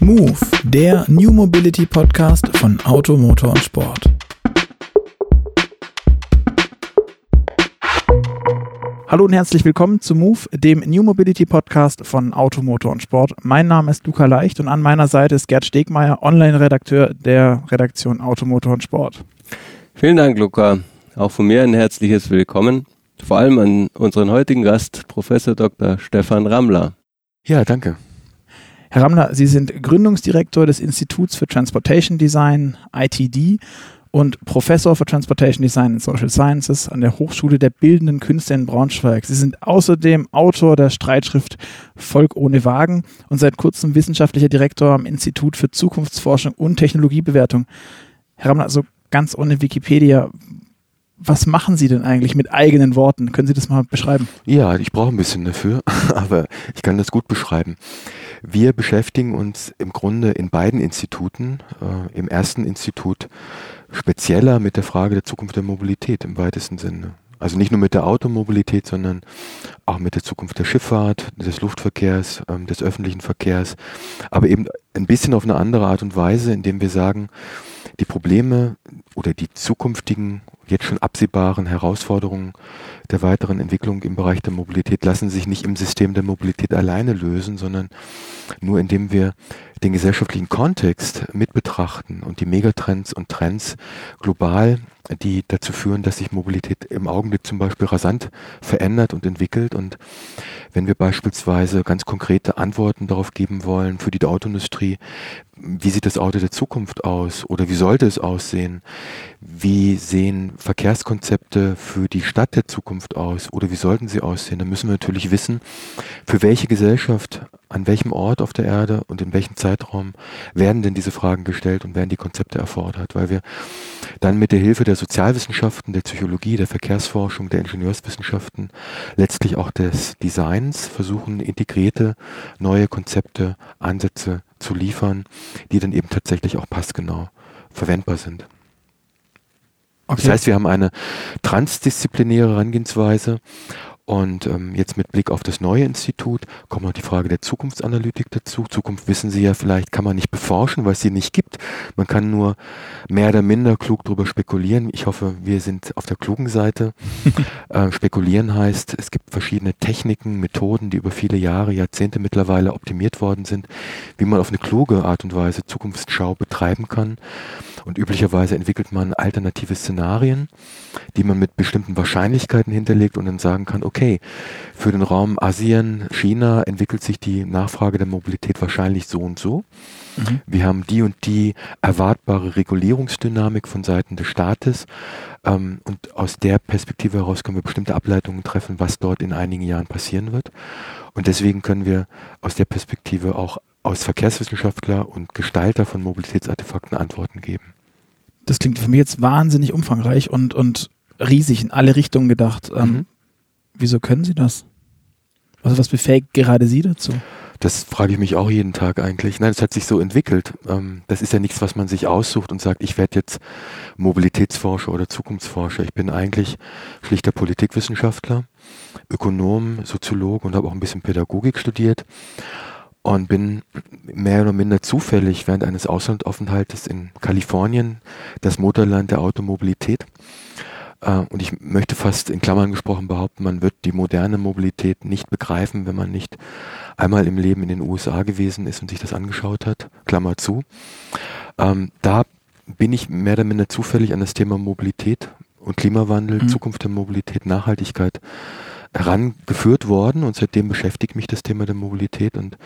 Move, der New Mobility Podcast von Auto, Motor und Sport. Hallo und herzlich willkommen zu Move, dem New Mobility Podcast von Auto, Motor und Sport. Mein Name ist Luca Leicht und an meiner Seite ist Gerd Stegmeier, Online-Redakteur der Redaktion Auto, Motor und Sport. Vielen Dank, Luca. Auch von mir ein herzliches Willkommen. Vor allem an unseren heutigen Gast, Professor Dr. Stefan Rammler. Ja, danke. Herr Rammler, Sie sind Gründungsdirektor des Instituts für Transportation Design, ITD, und Professor für Transportation Design and Social Sciences an der Hochschule der Bildenden Künste in Braunschweig. Sie sind außerdem Autor der Streitschrift Volk ohne Wagen und seit kurzem wissenschaftlicher Direktor am Institut für Zukunftsforschung und Technologiebewertung. Herr Rammler, also ganz ohne Wikipedia, was machen Sie denn eigentlich mit eigenen Worten? Können Sie das mal beschreiben? Ja, ich brauche ein bisschen dafür, aber ich kann das gut beschreiben. Wir beschäftigen uns im Grunde in beiden Instituten, äh, im ersten Institut spezieller mit der Frage der Zukunft der Mobilität im weitesten Sinne. Also nicht nur mit der Automobilität, sondern auch mit der Zukunft der Schifffahrt, des Luftverkehrs, ähm, des öffentlichen Verkehrs, aber eben ein bisschen auf eine andere Art und Weise, indem wir sagen, die Probleme oder die zukünftigen, jetzt schon absehbaren Herausforderungen der weiteren Entwicklung im Bereich der Mobilität lassen sich nicht im System der Mobilität alleine lösen, sondern nur indem wir den gesellschaftlichen Kontext mit betrachten und die Megatrends und Trends global, die dazu führen, dass sich Mobilität im Augenblick zum Beispiel rasant verändert und entwickelt. Und wenn wir beispielsweise ganz konkrete Antworten darauf geben wollen für die Autoindustrie, wie sieht das Auto der Zukunft aus oder wie sollte es aussehen? Wie sehen Verkehrskonzepte für die Stadt der Zukunft aus oder wie sollten sie aussehen? Dann müssen wir natürlich wissen, für welche Gesellschaft, an welchem Ort auf der Erde und in welchem Zeitraum werden denn diese Fragen gestellt und werden die Konzepte erfordert, weil wir dann mit der Hilfe der Sozialwissenschaften, der Psychologie, der Verkehrsforschung, der Ingenieurswissenschaften, letztlich auch des Designs versuchen, integrierte neue Konzepte, Ansätze zu liefern, die dann eben tatsächlich auch passgenau verwendbar sind. Okay. Das heißt, wir haben eine transdisziplinäre Herangehensweise und ähm, jetzt mit Blick auf das neue Institut kommt noch die Frage der Zukunftsanalytik dazu. Zukunft wissen Sie ja vielleicht, kann man nicht beforschen, weil es sie nicht gibt. Man kann nur mehr oder minder klug darüber spekulieren. Ich hoffe, wir sind auf der klugen Seite. äh, spekulieren heißt, es gibt verschiedene Techniken, Methoden, die über viele Jahre, Jahrzehnte mittlerweile optimiert worden sind, wie man auf eine kluge Art und Weise Zukunftsschau betreiben kann. Und üblicherweise entwickelt man alternative Szenarien, die man mit bestimmten Wahrscheinlichkeiten hinterlegt und dann sagen kann, okay, für den Raum Asien, China entwickelt sich die Nachfrage der Mobilität wahrscheinlich so und so. Mhm. Wir haben die und die erwartbare Regulierungsdynamik von Seiten des Staates. Ähm, und aus der Perspektive heraus können wir bestimmte Ableitungen treffen, was dort in einigen Jahren passieren wird. Und deswegen können wir aus der Perspektive auch aus Verkehrswissenschaftler und Gestalter von Mobilitätsartefakten Antworten geben. Das klingt für mich jetzt wahnsinnig umfangreich und, und riesig in alle Richtungen gedacht. Ähm, mhm. Wieso können Sie das? Also was befähigt gerade Sie dazu? Das frage ich mich auch jeden Tag eigentlich. Nein, es hat sich so entwickelt. Ähm, das ist ja nichts, was man sich aussucht und sagt, ich werde jetzt Mobilitätsforscher oder Zukunftsforscher. Ich bin eigentlich schlichter Politikwissenschaftler, Ökonom, Soziologe und habe auch ein bisschen Pädagogik studiert und bin mehr oder minder zufällig während eines Auslandaufenthaltes in Kalifornien, das Motorland der Automobilität, äh, und ich möchte fast in Klammern gesprochen behaupten, man wird die moderne Mobilität nicht begreifen, wenn man nicht einmal im Leben in den USA gewesen ist und sich das angeschaut hat. Klammer zu. Ähm, da bin ich mehr oder minder zufällig an das Thema Mobilität und Klimawandel, mhm. Zukunft der Mobilität, Nachhaltigkeit herangeführt worden und seitdem beschäftigt mich das Thema der Mobilität. Und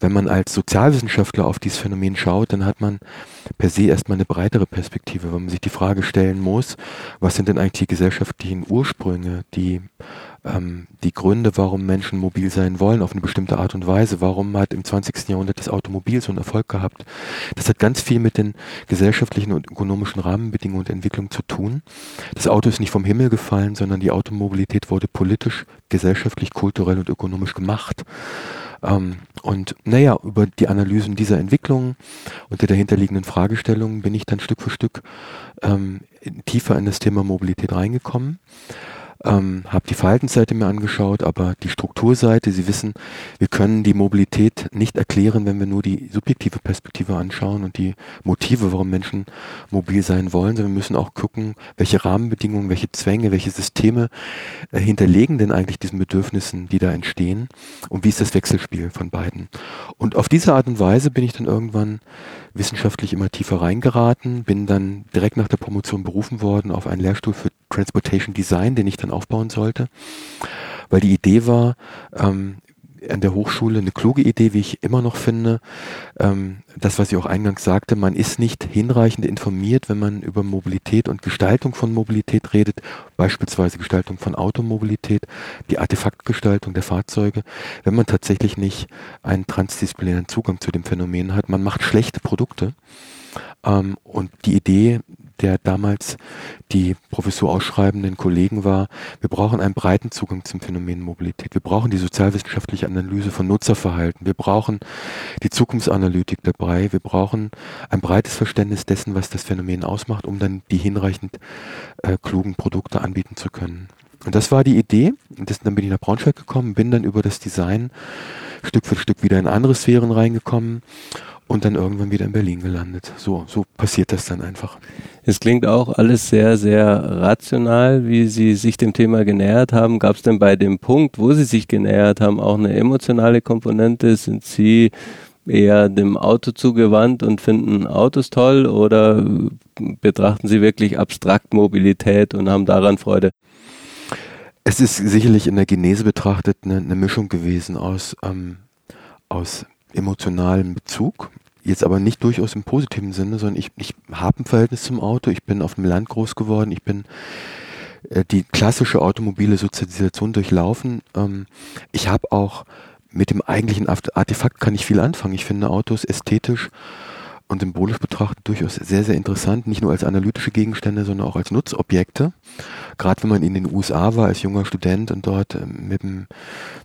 wenn man als Sozialwissenschaftler auf dieses Phänomen schaut, dann hat man per se erstmal eine breitere Perspektive, weil man sich die Frage stellen muss, was sind denn eigentlich die gesellschaftlichen Ursprünge, die ähm, die Gründe, warum Menschen mobil sein wollen auf eine bestimmte Art und Weise. Warum hat im 20. Jahrhundert das Automobil so einen Erfolg gehabt? Das hat ganz viel mit den gesellschaftlichen und ökonomischen Rahmenbedingungen und Entwicklungen zu tun. Das Auto ist nicht vom Himmel gefallen, sondern die Automobilität wurde politisch, gesellschaftlich, kulturell und ökonomisch gemacht. Ähm, und naja, über die Analysen dieser Entwicklungen und der dahinterliegenden Fragestellungen bin ich dann Stück für Stück ähm, tiefer in das Thema Mobilität reingekommen. Ähm, habe die Verhaltensseite mir angeschaut, aber die Strukturseite, Sie wissen, wir können die Mobilität nicht erklären, wenn wir nur die subjektive Perspektive anschauen und die Motive, warum Menschen mobil sein wollen, sondern wir müssen auch gucken, welche Rahmenbedingungen, welche Zwänge, welche Systeme äh, hinterlegen denn eigentlich diesen Bedürfnissen, die da entstehen und wie ist das Wechselspiel von beiden. Und auf diese Art und Weise bin ich dann irgendwann wissenschaftlich immer tiefer reingeraten, bin dann direkt nach der Promotion berufen worden auf einen Lehrstuhl für Transportation Design, den ich dann aufbauen sollte, weil die Idee war, ähm, an der Hochschule eine kluge Idee, wie ich immer noch finde. Ähm, das, was ich auch eingangs sagte, man ist nicht hinreichend informiert, wenn man über Mobilität und Gestaltung von Mobilität redet, beispielsweise Gestaltung von Automobilität, die Artefaktgestaltung der Fahrzeuge, wenn man tatsächlich nicht einen transdisziplinären Zugang zu dem Phänomen hat. Man macht schlechte Produkte. Ähm, und die Idee, der damals die Professur ausschreibenden Kollegen war, wir brauchen einen breiten Zugang zum Phänomen Mobilität. Wir brauchen die sozialwissenschaftliche Analyse von Nutzerverhalten. Wir brauchen die Zukunftsanalytik dabei. Wir brauchen ein breites Verständnis dessen, was das Phänomen ausmacht, um dann die hinreichend äh, klugen Produkte anbieten zu können. Und das war die Idee. Das, dann bin ich nach Braunschweig gekommen, bin dann über das Design Stück für Stück wieder in andere Sphären reingekommen und dann irgendwann wieder in Berlin gelandet. So, so passiert das dann einfach. Es klingt auch alles sehr, sehr rational, wie Sie sich dem Thema genähert haben. Gab es denn bei dem Punkt, wo Sie sich genähert haben, auch eine emotionale Komponente? Sind Sie eher dem Auto zugewandt und finden Autos toll oder betrachten Sie wirklich abstrakt Mobilität und haben daran Freude? Es ist sicherlich in der Genese betrachtet eine, eine Mischung gewesen aus, ähm, aus emotionalen Bezug. Jetzt aber nicht durchaus im positiven Sinne, sondern ich, ich habe ein Verhältnis zum Auto. Ich bin auf dem Land groß geworden. Ich bin äh, die klassische automobile Sozialisation durchlaufen. Ähm, ich habe auch mit dem eigentlichen Artefakt kann ich viel anfangen. Ich finde Autos ästhetisch und symbolisch betrachtet durchaus sehr, sehr interessant, nicht nur als analytische Gegenstände, sondern auch als Nutzobjekte. Gerade wenn man in den USA war als junger Student und dort ähm, mit dem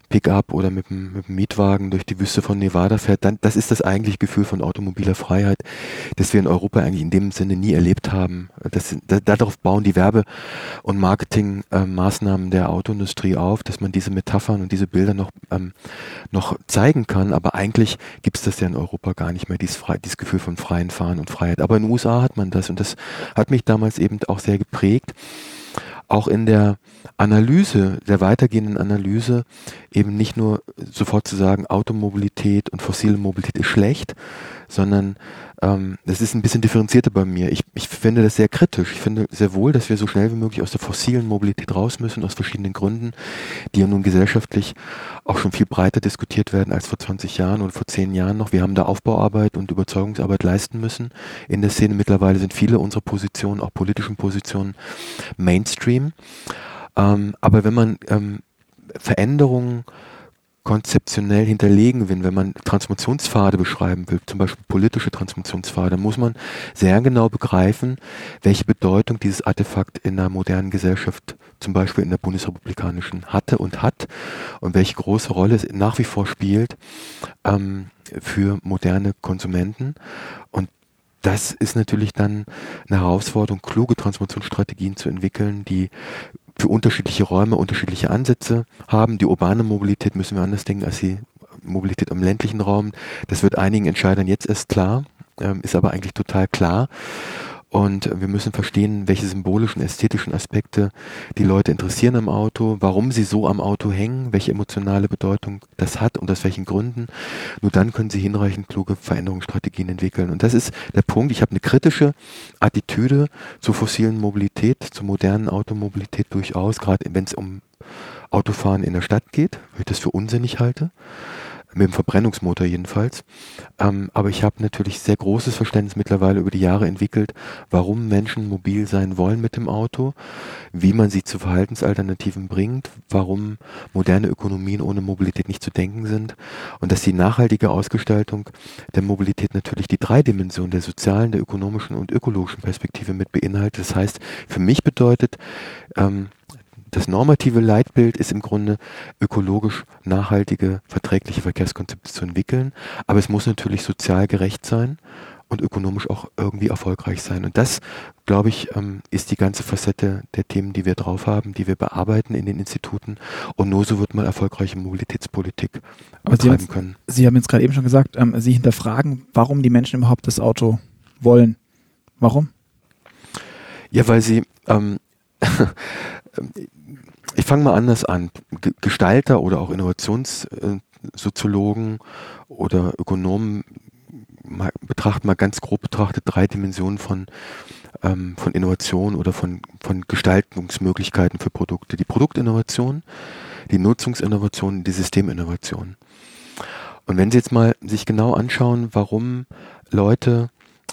Pickup oder mit dem, mit dem Mietwagen durch die Wüste von Nevada fährt, dann das ist das eigentliche Gefühl von automobiler Freiheit, das wir in Europa eigentlich in dem Sinne nie erlebt haben. Das, da, darauf bauen die Werbe- und Marketingmaßnahmen äh, der Autoindustrie auf, dass man diese Metaphern und diese Bilder noch, ähm, noch zeigen kann, aber eigentlich gibt es das ja in Europa gar nicht mehr, dieses, dieses Gefühl von freien Fahren und Freiheit. Aber in den USA hat man das und das hat mich damals eben auch sehr geprägt auch in der Analyse, der weitergehenden Analyse, eben nicht nur sofort zu sagen, Automobilität und fossile Mobilität ist schlecht, sondern ähm, das ist ein bisschen differenzierter bei mir. Ich, ich finde das sehr kritisch. Ich finde sehr wohl, dass wir so schnell wie möglich aus der fossilen Mobilität raus müssen, aus verschiedenen Gründen, die ja nun gesellschaftlich auch schon viel breiter diskutiert werden als vor 20 Jahren oder vor 10 Jahren noch. Wir haben da Aufbauarbeit und Überzeugungsarbeit leisten müssen in der Szene. Mittlerweile sind viele unserer Positionen, auch politischen Positionen, Mainstream. Ähm, aber wenn man ähm, Veränderungen konzeptionell hinterlegen will, wenn man Transformationspfade beschreiben will, zum Beispiel politische Transformationspfade, muss man sehr genau begreifen, welche Bedeutung dieses Artefakt in einer modernen Gesellschaft, zum Beispiel in der bundesrepublikanischen, hatte und hat und welche große Rolle es nach wie vor spielt ähm, für moderne Konsumenten. Und das ist natürlich dann eine Herausforderung, kluge Transformationsstrategien zu entwickeln, die für unterschiedliche Räume unterschiedliche Ansätze haben. Die urbane Mobilität müssen wir anders denken als die Mobilität im ländlichen Raum. Das wird einigen Entscheidern jetzt erst klar, ähm, ist aber eigentlich total klar. Und wir müssen verstehen, welche symbolischen, ästhetischen Aspekte die Leute interessieren am Auto, warum sie so am Auto hängen, welche emotionale Bedeutung das hat und aus welchen Gründen. Nur dann können sie hinreichend kluge Veränderungsstrategien entwickeln. Und das ist der Punkt. Ich habe eine kritische Attitüde zur fossilen Mobilität, zur modernen Automobilität durchaus, gerade wenn es um Autofahren in der Stadt geht, weil ich das für unsinnig halte mit dem Verbrennungsmotor jedenfalls. Ähm, aber ich habe natürlich sehr großes Verständnis mittlerweile über die Jahre entwickelt, warum Menschen mobil sein wollen mit dem Auto, wie man sie zu Verhaltensalternativen bringt, warum moderne Ökonomien ohne Mobilität nicht zu denken sind und dass die nachhaltige Ausgestaltung der Mobilität natürlich die drei Dimensionen der sozialen, der ökonomischen und ökologischen Perspektive mit beinhaltet. Das heißt, für mich bedeutet ähm, das normative Leitbild ist im Grunde ökologisch nachhaltige, verträgliche Verkehrskonzepte zu entwickeln, aber es muss natürlich sozial gerecht sein und ökonomisch auch irgendwie erfolgreich sein. Und das, glaube ich, ähm, ist die ganze Facette der Themen, die wir drauf haben, die wir bearbeiten in den Instituten. Und nur so wird man erfolgreiche Mobilitätspolitik Aber betreiben Sie, können. Sie haben jetzt gerade eben schon gesagt, ähm, Sie hinterfragen, warum die Menschen überhaupt das Auto wollen. Warum? Ja, weil sie, ähm, ich fange mal anders an. Gestalter oder auch Innovationssoziologen oder Ökonomen betrachten mal ganz grob betrachtet drei Dimensionen von, ähm, von Innovation oder von, von Gestaltungsmöglichkeiten für Produkte. Die Produktinnovation, die Nutzungsinnovation, die Systeminnovation. Und wenn Sie jetzt mal sich genau anschauen, warum Leute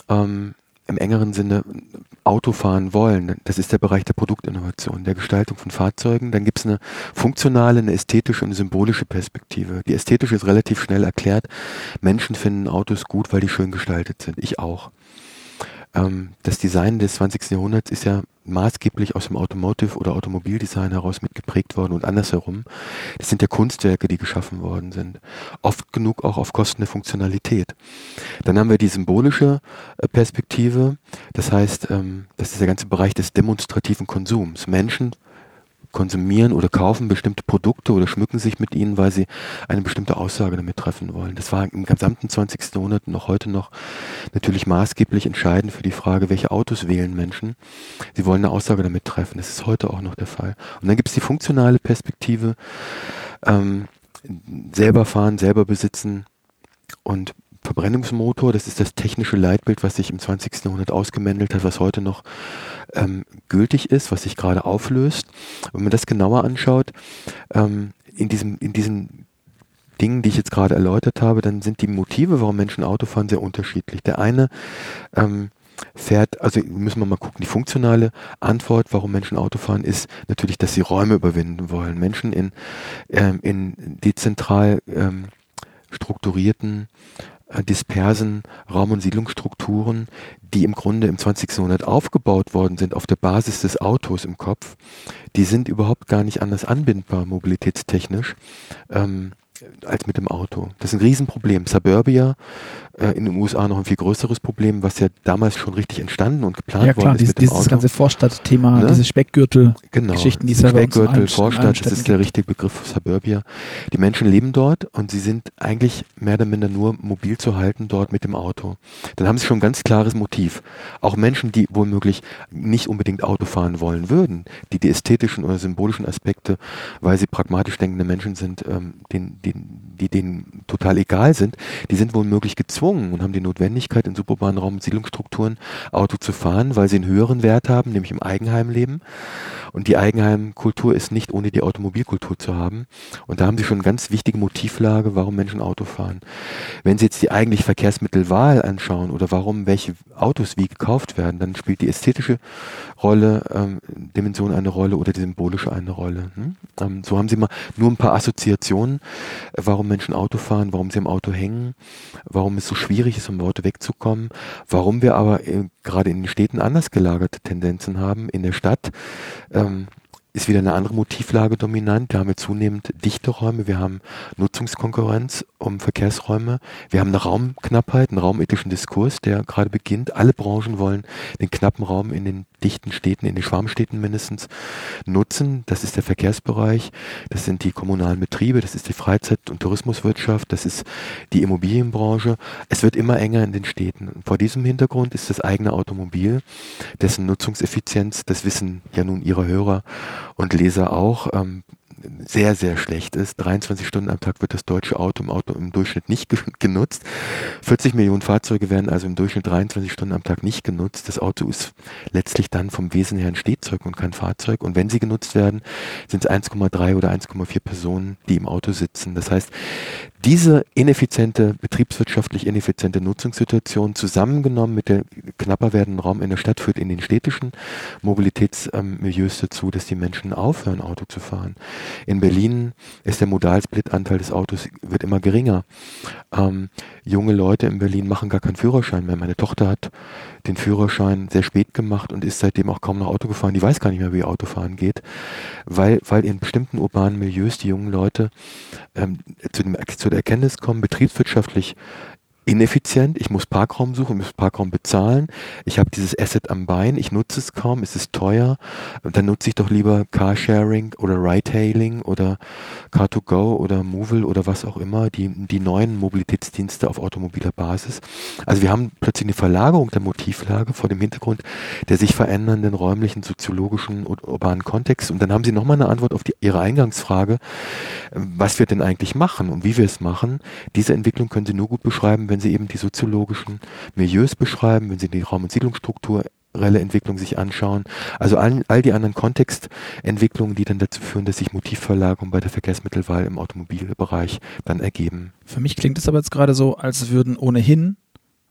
ähm, im engeren Sinne Auto fahren wollen. Das ist der Bereich der Produktinnovation, der Gestaltung von Fahrzeugen. Dann gibt es eine funktionale, eine ästhetische und eine symbolische Perspektive. Die ästhetische ist relativ schnell erklärt. Menschen finden Autos gut, weil die schön gestaltet sind. Ich auch. Ähm, das Design des 20. Jahrhunderts ist ja maßgeblich aus dem Automotive- oder Automobildesign heraus mitgeprägt worden und andersherum. Das sind ja Kunstwerke, die geschaffen worden sind. Oft genug auch auf Kosten der Funktionalität. Dann haben wir die symbolische äh, Perspektive. Das heißt, ähm, das ist der ganze Bereich des demonstrativen Konsums. Menschen konsumieren oder kaufen bestimmte Produkte oder schmücken sich mit ihnen, weil sie eine bestimmte Aussage damit treffen wollen. Das war im gesamten 20. Jahrhundert und noch heute noch natürlich maßgeblich entscheidend für die Frage, welche Autos wählen Menschen. Sie wollen eine Aussage damit treffen. Das ist heute auch noch der Fall. Und dann gibt es die funktionale Perspektive, ähm, selber fahren, selber besitzen und Verbrennungsmotor, das ist das technische Leitbild, was sich im 20. Jahrhundert ausgemändelt hat, was heute noch ähm, gültig ist, was sich gerade auflöst. Wenn man das genauer anschaut, ähm, in, diesem, in diesen Dingen, die ich jetzt gerade erläutert habe, dann sind die Motive, warum Menschen Auto fahren, sehr unterschiedlich. Der eine ähm, fährt, also müssen wir mal gucken, die funktionale Antwort, warum Menschen Auto fahren, ist natürlich, dass sie Räume überwinden wollen. Menschen in, ähm, in dezentral ähm, strukturierten dispersen Raum- und Siedlungsstrukturen, die im Grunde im 20. Jahrhundert aufgebaut worden sind auf der Basis des Autos im Kopf, die sind überhaupt gar nicht anders anbindbar mobilitätstechnisch. Ähm, als mit dem Auto. Das ist ein Riesenproblem. Suburbia äh, in den USA noch ein viel größeres Problem, was ja damals schon richtig entstanden und geplant ja, klar, worden ist dieses, mit dem dieses Auto. ganze Vorstadtthema, ne? diese Speckgürtel-Geschichten, genau. die es Speckgürtel, Vorstadt, das ist der richtige Begriff für Suburbia. Die Menschen leben dort und sie sind eigentlich mehr oder minder nur mobil zu halten dort mit dem Auto. Dann haben sie schon ein ganz klares Motiv. Auch Menschen, die womöglich nicht unbedingt Auto fahren wollen würden, die die ästhetischen oder symbolischen Aspekte, weil sie pragmatisch denkende Menschen sind, ähm, den, die, die denen total egal sind, die sind womöglich gezwungen und haben die Notwendigkeit, in suburbanen Raum- Siedlungsstrukturen Auto zu fahren, weil sie einen höheren Wert haben, nämlich im Eigenheim leben. Und die Eigenheimkultur ist nicht ohne die Automobilkultur zu haben. Und da haben Sie schon eine ganz wichtige Motivlage, warum Menschen Auto fahren. Wenn Sie jetzt die eigentlich Verkehrsmittelwahl anschauen oder warum welche Autos wie gekauft werden, dann spielt die ästhetische Rolle, ähm, Dimension eine Rolle oder die symbolische eine Rolle. Hm? Ähm, so haben Sie mal nur ein paar Assoziationen, warum Menschen Auto fahren, warum sie im Auto hängen, warum es so schwierig ist, um Auto wegzukommen, warum wir aber äh, gerade in den Städten anders gelagerte Tendenzen haben. In der Stadt ähm, ist wieder eine andere Motivlage dominant. Da haben wir zunehmend dichte Räume, wir haben Nutzungskonkurrenz um Verkehrsräume, wir haben eine Raumknappheit, einen raumethischen Diskurs, der gerade beginnt. Alle Branchen wollen den knappen Raum in den dichten Städten, in den Schwarmstädten mindestens nutzen. Das ist der Verkehrsbereich, das sind die kommunalen Betriebe, das ist die Freizeit- und Tourismuswirtschaft, das ist die Immobilienbranche. Es wird immer enger in den Städten. Vor diesem Hintergrund ist das eigene Automobil, dessen Nutzungseffizienz, das wissen ja nun Ihre Hörer und Leser auch, ähm, sehr, sehr schlecht ist. 23 Stunden am Tag wird das deutsche Auto im, Auto im Durchschnitt nicht genutzt. 40 Millionen Fahrzeuge werden also im Durchschnitt 23 Stunden am Tag nicht genutzt. Das Auto ist letztlich dann vom Wesen her ein Stehzeug und kein Fahrzeug. Und wenn sie genutzt werden, sind es 1,3 oder 1,4 Personen, die im Auto sitzen. Das heißt, diese ineffiziente, betriebswirtschaftlich ineffiziente Nutzungssituation zusammengenommen mit der knapper werdenden Raum in der Stadt führt in den städtischen Mobilitätsmilieus dazu, dass die Menschen aufhören, Auto zu fahren. In Berlin ist der Modalsplitanteil des Autos wird immer geringer. Ähm, junge Leute in Berlin machen gar keinen Führerschein mehr. Meine Tochter hat den Führerschein sehr spät gemacht und ist seitdem auch kaum noch Auto gefahren. Die weiß gar nicht mehr, wie Autofahren geht, weil, weil in bestimmten urbanen Milieus die jungen Leute ähm, zu, dem, zu der Erkenntnis kommen, betriebswirtschaftlich ineffizient, ich muss Parkraum suchen, muss Parkraum bezahlen, ich habe dieses Asset am Bein, ich nutze es kaum, es ist teuer, dann nutze ich doch lieber Carsharing oder Ride-Hailing oder Car2Go oder Movil oder was auch immer, die, die neuen Mobilitätsdienste auf automobiler Basis. Also wir haben plötzlich eine Verlagerung der Motivlage vor dem Hintergrund der sich verändernden räumlichen, soziologischen und urbanen Kontext. Und dann haben Sie nochmal eine Antwort auf die, Ihre Eingangsfrage, was wir denn eigentlich machen und wie wir es machen. Diese Entwicklung können Sie nur gut beschreiben, wenn wenn Sie eben die soziologischen Milieus beschreiben, wenn Sie die Raum- und Siedlungsstrukturelle Entwicklung sich anschauen, also all, all die anderen Kontextentwicklungen, die dann dazu führen, dass sich Motivverlagerungen bei der Verkehrsmittelwahl im Automobilbereich dann ergeben. Für mich klingt es aber jetzt gerade so, als würden ohnehin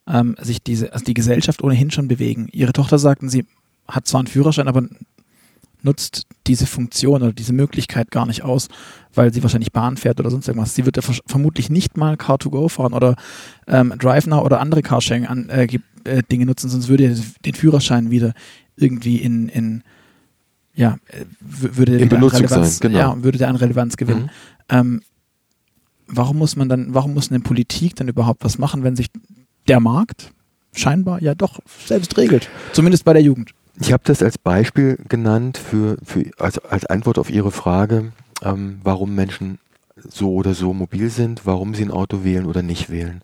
ähm, sich diese, also die Gesellschaft ohnehin schon bewegen. Ihre Tochter sagten, sie hat zwar einen Führerschein, aber nutzt diese Funktion oder diese Möglichkeit gar nicht aus, weil sie wahrscheinlich Bahn fährt oder sonst irgendwas. Sie wird ja vermutlich nicht mal Car2Go fahren oder ähm, DriveNow oder andere Carsharing-Dinge äh, äh, nutzen, sonst würde den Führerschein wieder irgendwie in, in ja, äh, würde in Benutzung sein, genau. ja, würde der an Relevanz gewinnen. Mhm. Ähm, warum muss man dann, warum muss eine Politik dann überhaupt was machen, wenn sich der Markt scheinbar ja doch selbst regelt, zumindest bei der Jugend? Ich habe das als Beispiel genannt für, für also als Antwort auf Ihre Frage, ähm, warum Menschen so oder so mobil sind, warum sie ein Auto wählen oder nicht wählen.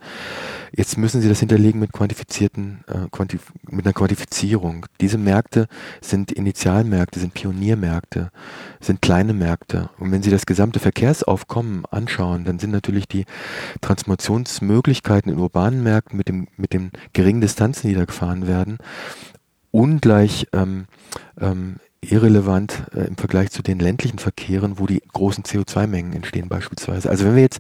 Jetzt müssen Sie das hinterlegen mit quantifizierten, äh, quantif mit einer Quantifizierung. Diese Märkte sind Initialmärkte, sind Pioniermärkte, sind kleine Märkte. Und wenn Sie das gesamte Verkehrsaufkommen anschauen, dann sind natürlich die Transformationsmöglichkeiten in urbanen Märkten mit dem, mit den geringen Distanzen, die da gefahren werden, ungleich ähm, ähm, irrelevant äh, im Vergleich zu den ländlichen Verkehren, wo die großen CO2-Mengen entstehen beispielsweise. Also wenn wir jetzt,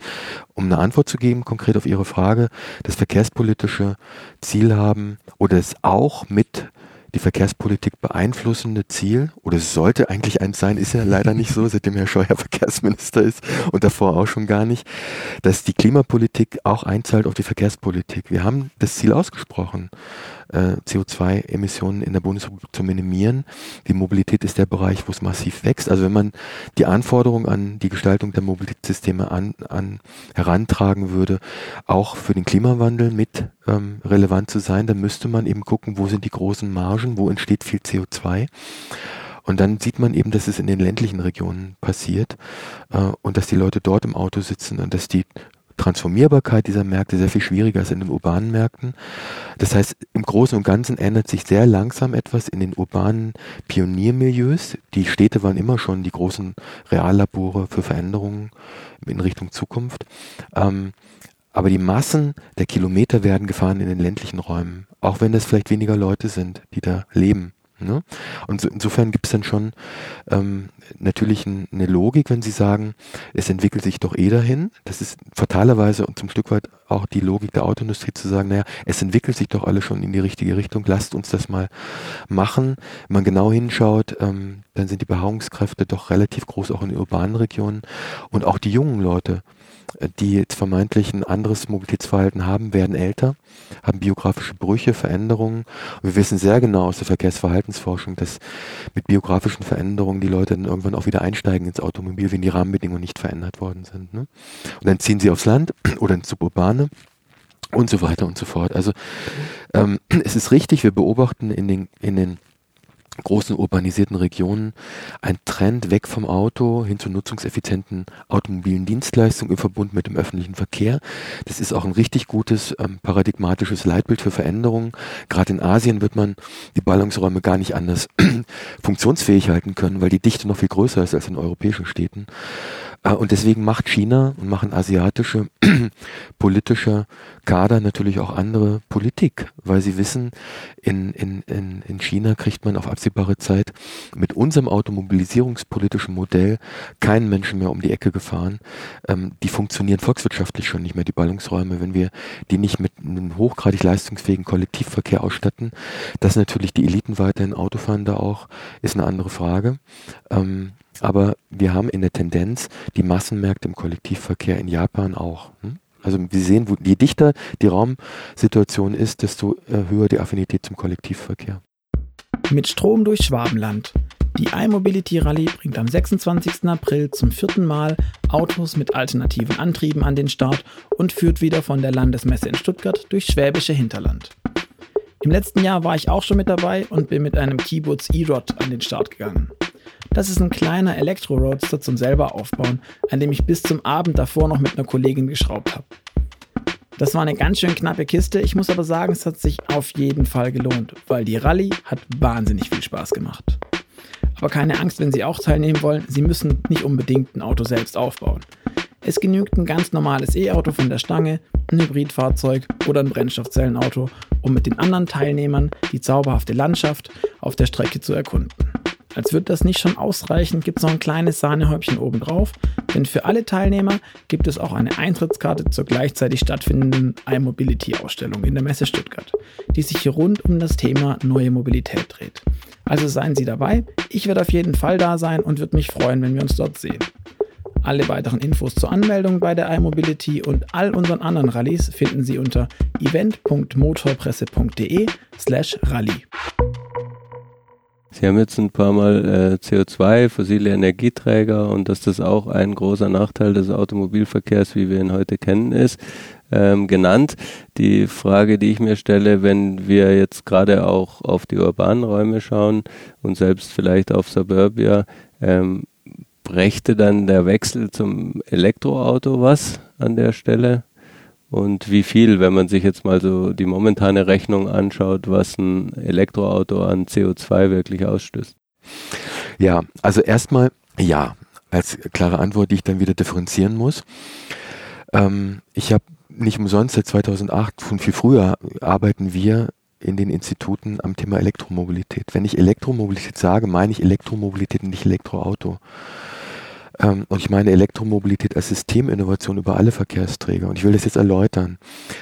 um eine Antwort zu geben, konkret auf Ihre Frage, das verkehrspolitische Ziel haben oder es auch mit die Verkehrspolitik beeinflussende Ziel, oder es sollte eigentlich eins sein, ist ja leider nicht so, seitdem Herr Scheuer Verkehrsminister ist und davor auch schon gar nicht, dass die Klimapolitik auch einzahlt auf die Verkehrspolitik. Wir haben das Ziel ausgesprochen äh, CO2-Emissionen in der Bundesrepublik zu minimieren. Die Mobilität ist der Bereich, wo es massiv wächst. Also wenn man die Anforderungen an die Gestaltung der Mobilitätssysteme an, an herantragen würde, auch für den Klimawandel mit ähm, relevant zu sein, dann müsste man eben gucken, wo sind die großen Margen, wo entsteht viel CO2. Und dann sieht man eben, dass es in den ländlichen Regionen passiert äh, und dass die Leute dort im Auto sitzen und dass die Transformierbarkeit dieser Märkte sehr viel schwieriger ist in den urbanen Märkten. Das heißt, im Großen und Ganzen ändert sich sehr langsam etwas in den urbanen Pioniermilieus. Die Städte waren immer schon die großen Reallabore für Veränderungen in Richtung Zukunft. Ähm, aber die Massen der Kilometer werden gefahren in den ländlichen Räumen, auch wenn das vielleicht weniger Leute sind, die da leben. Ne? Und so, insofern gibt es dann schon ähm, natürlich ein, eine Logik, wenn Sie sagen, es entwickelt sich doch eh dahin. Das ist fatalerweise und zum Stück weit auch die Logik der Autoindustrie zu sagen, naja, es entwickelt sich doch alles schon in die richtige Richtung, lasst uns das mal machen. Wenn man genau hinschaut, ähm, dann sind die Beharrungskräfte doch relativ groß auch in urbanen Regionen und auch die jungen Leute die jetzt vermeintlich ein anderes Mobilitätsverhalten haben, werden älter, haben biografische Brüche, Veränderungen. Und wir wissen sehr genau aus der Verkehrsverhaltensforschung, dass mit biografischen Veränderungen die Leute dann irgendwann auch wieder einsteigen ins Automobil, wenn die Rahmenbedingungen nicht verändert worden sind. Ne? Und dann ziehen sie aufs Land oder ins Suburbane und so weiter und so fort. Also ähm, es ist richtig, wir beobachten in den, in den großen urbanisierten Regionen ein Trend weg vom Auto hin zu nutzungseffizienten automobilen Dienstleistungen im Verbund mit dem öffentlichen Verkehr. Das ist auch ein richtig gutes ähm, paradigmatisches Leitbild für Veränderungen. Gerade in Asien wird man die Ballungsräume gar nicht anders funktionsfähig halten können, weil die Dichte noch viel größer ist als in europäischen Städten. Äh, und deswegen macht China und machen asiatische politische Kader natürlich auch andere Politik, weil sie wissen, in, in, in, in China kriegt man auf absehbare Zeit mit unserem automobilisierungspolitischen Modell keinen Menschen mehr um die Ecke gefahren. Ähm, die funktionieren volkswirtschaftlich schon nicht mehr, die Ballungsräume, wenn wir die nicht mit einem hochgradig leistungsfähigen Kollektivverkehr ausstatten. Dass natürlich die Eliten weiterhin Auto fahren da auch, ist eine andere Frage. Ähm, aber wir haben in der Tendenz die Massenmärkte im Kollektivverkehr in Japan auch. Hm? Also wir sehen, wo, je dichter die Raumsituation ist, desto äh, höher die Affinität zum Kollektivverkehr. Mit Strom durch Schwabenland. Die iMobility Rallye bringt am 26. April zum vierten Mal Autos mit alternativen Antrieben an den Start und führt wieder von der Landesmesse in Stuttgart durch schwäbische Hinterland. Im letzten Jahr war ich auch schon mit dabei und bin mit einem Keyboards E-Rod an den Start gegangen. Das ist ein kleiner Elektro-Roadster zum selber aufbauen, an dem ich bis zum Abend davor noch mit einer Kollegin geschraubt habe. Das war eine ganz schön knappe Kiste. Ich muss aber sagen, es hat sich auf jeden Fall gelohnt, weil die Rallye hat wahnsinnig viel Spaß gemacht. Aber keine Angst, wenn Sie auch teilnehmen wollen, Sie müssen nicht unbedingt ein Auto selbst aufbauen. Es genügt ein ganz normales E-Auto von der Stange, ein Hybridfahrzeug oder ein Brennstoffzellenauto, um mit den anderen Teilnehmern die zauberhafte Landschaft auf der Strecke zu erkunden. Als würde das nicht schon ausreichen, gibt es noch ein kleines Sahnehäubchen obendrauf, denn für alle Teilnehmer gibt es auch eine Eintrittskarte zur gleichzeitig stattfindenden iMobility-Ausstellung in der Messe Stuttgart, die sich hier rund um das Thema neue Mobilität dreht. Also seien Sie dabei, ich werde auf jeden Fall da sein und würde mich freuen, wenn wir uns dort sehen. Alle weiteren Infos zur Anmeldung bei der iMobility und all unseren anderen Rallyes finden Sie unter event.motorpresse.de slash rally. Sie haben jetzt ein paar Mal äh, CO2, fossile Energieträger und dass das auch ein großer Nachteil des Automobilverkehrs, wie wir ihn heute kennen, ist, ähm, genannt. Die Frage, die ich mir stelle, wenn wir jetzt gerade auch auf die urbanen Räume schauen und selbst vielleicht auf Suburbia, ähm, brächte dann der Wechsel zum Elektroauto was an der Stelle? Und wie viel, wenn man sich jetzt mal so die momentane Rechnung anschaut, was ein Elektroauto an CO2 wirklich ausstößt? Ja, also erstmal ja, als klare Antwort, die ich dann wieder differenzieren muss. Ähm, ich habe nicht umsonst seit 2008, schon viel früher, arbeiten wir in den Instituten am Thema Elektromobilität. Wenn ich Elektromobilität sage, meine ich Elektromobilität und nicht Elektroauto. Ähm, und ich meine Elektromobilität als Systeminnovation über alle Verkehrsträger. Und ich will das jetzt erläutern.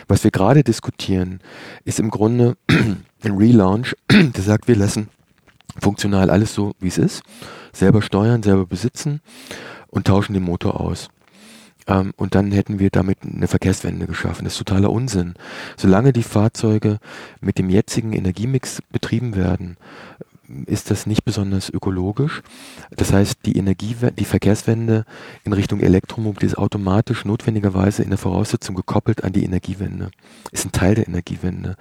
Was wir gerade diskutieren, ist im Grunde ein Relaunch, der sagt, wir lassen funktional alles so, wie es ist, selber steuern, selber besitzen und tauschen den Motor aus. Ähm, und dann hätten wir damit eine Verkehrswende geschaffen. Das ist totaler Unsinn. Solange die Fahrzeuge mit dem jetzigen Energiemix betrieben werden, ist das nicht besonders ökologisch. Das heißt, die Energie, die Verkehrswende in Richtung Elektromobilität ist automatisch notwendigerweise in der Voraussetzung gekoppelt an die Energiewende. Ist ein Teil der Energiewende.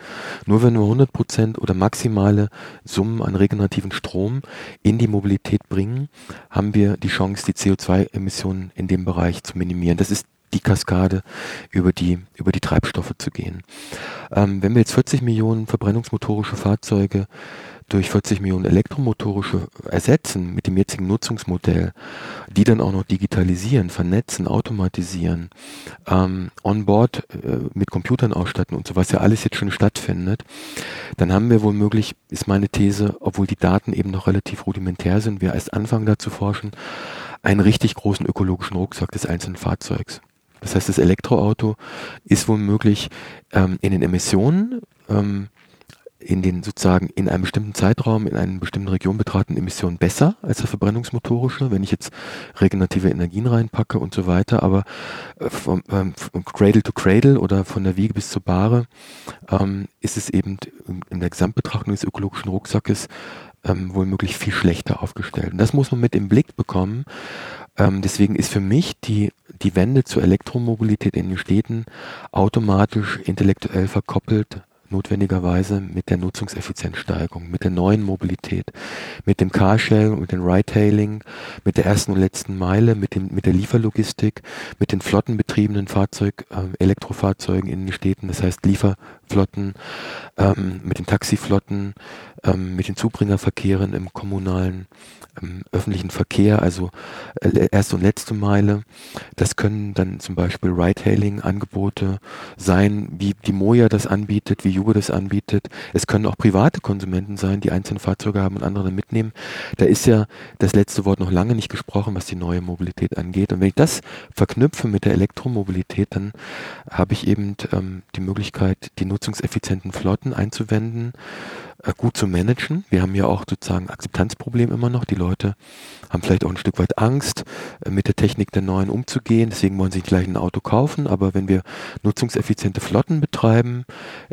Nur wenn wir 100 Prozent oder maximale Summen an regenerativen Strom in die Mobilität bringen, haben wir die Chance, die CO2-Emissionen in dem Bereich zu minimieren. Das ist die Kaskade über die, über die Treibstoffe zu gehen. Ähm, wenn wir jetzt 40 Millionen verbrennungsmotorische Fahrzeuge durch 40 Millionen elektromotorische ersetzen mit dem jetzigen Nutzungsmodell, die dann auch noch digitalisieren, vernetzen, automatisieren, ähm, on-board äh, mit Computern ausstatten und so, was ja alles jetzt schon stattfindet, dann haben wir womöglich, ist meine These, obwohl die Daten eben noch relativ rudimentär sind, wir erst anfangen da zu forschen, einen richtig großen ökologischen Rucksack des einzelnen Fahrzeugs. Das heißt, das Elektroauto ist womöglich ähm, in den Emissionen ähm, in den sozusagen in einem bestimmten Zeitraum, in einer bestimmten Region betraten Emissionen besser als der verbrennungsmotorische, wenn ich jetzt regenerative Energien reinpacke und so weiter, aber äh, vom, ähm, vom Cradle to Cradle oder von der Wiege bis zur Bahre ähm, ist es eben in der Gesamtbetrachtung des ökologischen Rucksackes ähm, wohl möglich viel schlechter aufgestellt. Und das muss man mit im Blick bekommen. Ähm, deswegen ist für mich die, die Wende zur Elektromobilität in den Städten automatisch intellektuell verkoppelt notwendigerweise mit der Nutzungseffizienzsteigerung, mit der neuen Mobilität, mit dem Carsharing, mit dem Ride-Hailing, mit der ersten und letzten Meile, mit, dem, mit der Lieferlogistik, mit den flottenbetriebenen Fahrzeug, äh, Elektrofahrzeugen in den Städten, das heißt Lieferflotten, ähm, mit den Taxiflotten, ähm, mit den Zubringerverkehren im kommunalen ähm, öffentlichen Verkehr, also äh, erste und letzte Meile. Das können dann zum Beispiel Ride-Hailing-Angebote sein, wie die Moja das anbietet, wie Jugo das anbietet. Es können auch private Konsumenten sein, die einzelne Fahrzeuge haben und andere mitnehmen. Da ist ja das letzte Wort noch lange nicht gesprochen, was die neue Mobilität angeht. Und wenn ich das verknüpfe mit der Elektromobilität, dann habe ich eben ähm, die Möglichkeit, die nutzungseffizienten Flotten einzuwenden gut zu managen. Wir haben ja auch sozusagen Akzeptanzproblem immer noch. Die Leute haben vielleicht auch ein Stück weit Angst, äh, mit der Technik der neuen umzugehen. Deswegen wollen sie nicht gleich ein Auto kaufen. Aber wenn wir nutzungseffiziente Flotten betreiben,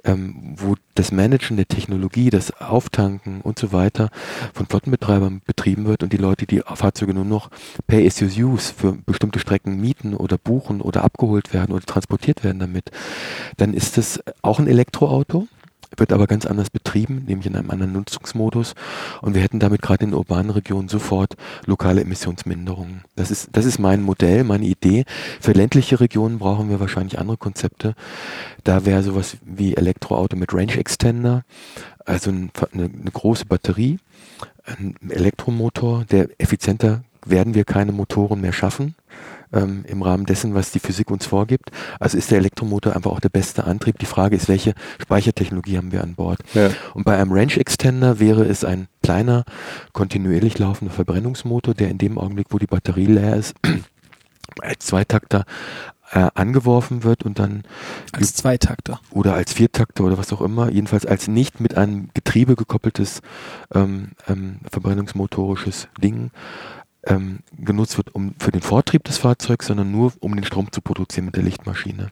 ähm, wo das Managen der Technologie, das Auftanken und so weiter von Flottenbetreibern betrieben wird und die Leute die Fahrzeuge nur noch you use für bestimmte Strecken mieten oder buchen oder abgeholt werden oder transportiert werden damit, dann ist das auch ein Elektroauto wird aber ganz anders betrieben, nämlich in einem anderen Nutzungsmodus. Und wir hätten damit gerade in urbanen Regionen sofort lokale Emissionsminderungen. Das ist, das ist mein Modell, meine Idee. Für ländliche Regionen brauchen wir wahrscheinlich andere Konzepte. Da wäre sowas wie Elektroauto mit Range Extender, also eine, eine große Batterie, ein Elektromotor, der effizienter werden wir keine Motoren mehr schaffen ähm, im Rahmen dessen, was die Physik uns vorgibt. Also ist der Elektromotor einfach auch der beste Antrieb. Die Frage ist, welche Speichertechnologie haben wir an Bord? Ja. Und bei einem Range Extender wäre es ein kleiner, kontinuierlich laufender Verbrennungsmotor, der in dem Augenblick, wo die Batterie leer ist, als Zweitakter äh, angeworfen wird und dann als Zweitakter oder als Viertakter oder was auch immer, jedenfalls als nicht mit einem Getriebe gekoppeltes ähm, ähm, verbrennungsmotorisches Ding ähm, genutzt wird um, für den Vortrieb des Fahrzeugs, sondern nur um den Strom zu produzieren mit der Lichtmaschine.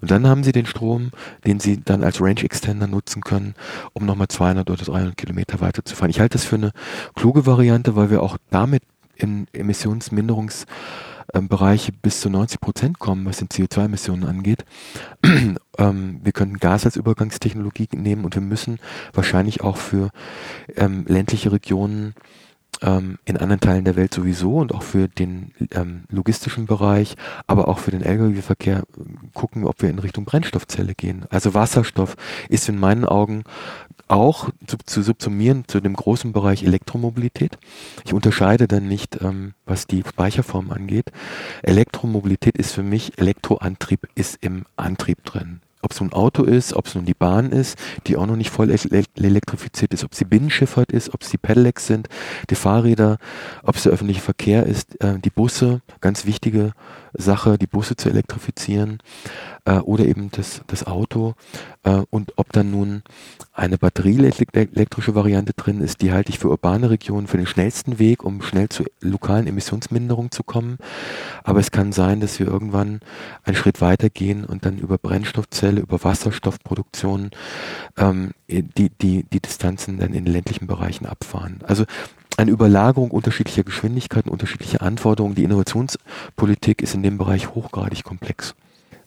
Und dann haben Sie den Strom, den Sie dann als Range Extender nutzen können, um nochmal 200 oder 300 Kilometer weiterzufahren. Ich halte das für eine kluge Variante, weil wir auch damit in Emissionsminderungsbereiche bis zu 90 Prozent kommen, was den CO2-Emissionen angeht. ähm, wir können Gas als Übergangstechnologie nehmen und wir müssen wahrscheinlich auch für ähm, ländliche Regionen ähm, in anderen Teilen der Welt sowieso und auch für den ähm, logistischen Bereich, aber auch für den Lkw-Verkehr gucken, ob wir in Richtung Brennstoffzelle gehen. Also Wasserstoff ist in meinen Augen auch zu, zu subsumieren zu dem großen Bereich Elektromobilität. Ich unterscheide dann nicht, ähm, was die Speicherform angeht. Elektromobilität ist für mich, Elektroantrieb ist im Antrieb drin ob es nun ein Auto ist, ob es nun die Bahn ist, die auch noch nicht voll elektrifiziert ist, ob es die Binnenschifffahrt ist, ob es die Pedelecs sind, die Fahrräder, ob es der öffentliche Verkehr ist, äh, die Busse, ganz wichtige Sache, die Busse zu elektrifizieren äh, oder eben das, das Auto. Äh, und ob dann nun eine batterieelektrische Variante drin ist, die halte ich für urbane Regionen für den schnellsten Weg, um schnell zu lokalen Emissionsminderungen zu kommen. Aber es kann sein, dass wir irgendwann einen Schritt weiter gehen und dann über Brennstoffzelle, über Wasserstoffproduktion ähm, die, die, die Distanzen dann in ländlichen Bereichen abfahren. Also eine Überlagerung unterschiedlicher Geschwindigkeiten, unterschiedlicher Anforderungen. Die Innovationspolitik ist in dem Bereich hochgradig komplex.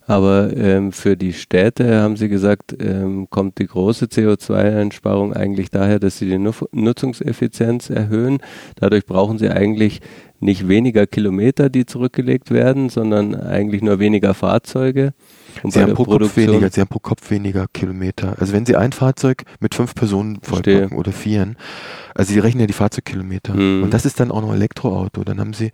Aber ähm, für die Städte haben Sie gesagt, ähm, kommt die große CO2-Einsparung eigentlich daher, dass sie die Nutzungseffizienz erhöhen. Dadurch brauchen Sie eigentlich nicht weniger Kilometer, die zurückgelegt werden, sondern eigentlich nur weniger Fahrzeuge. Und Sie haben, pro Kopf weniger, Sie haben pro Kopf weniger Kilometer. Also wenn Sie ein Fahrzeug mit fünf Personen vollpacken oder vieren, also Sie rechnen ja die Fahrzeugkilometer. Mhm. Und das ist dann auch noch Elektroauto. Dann haben Sie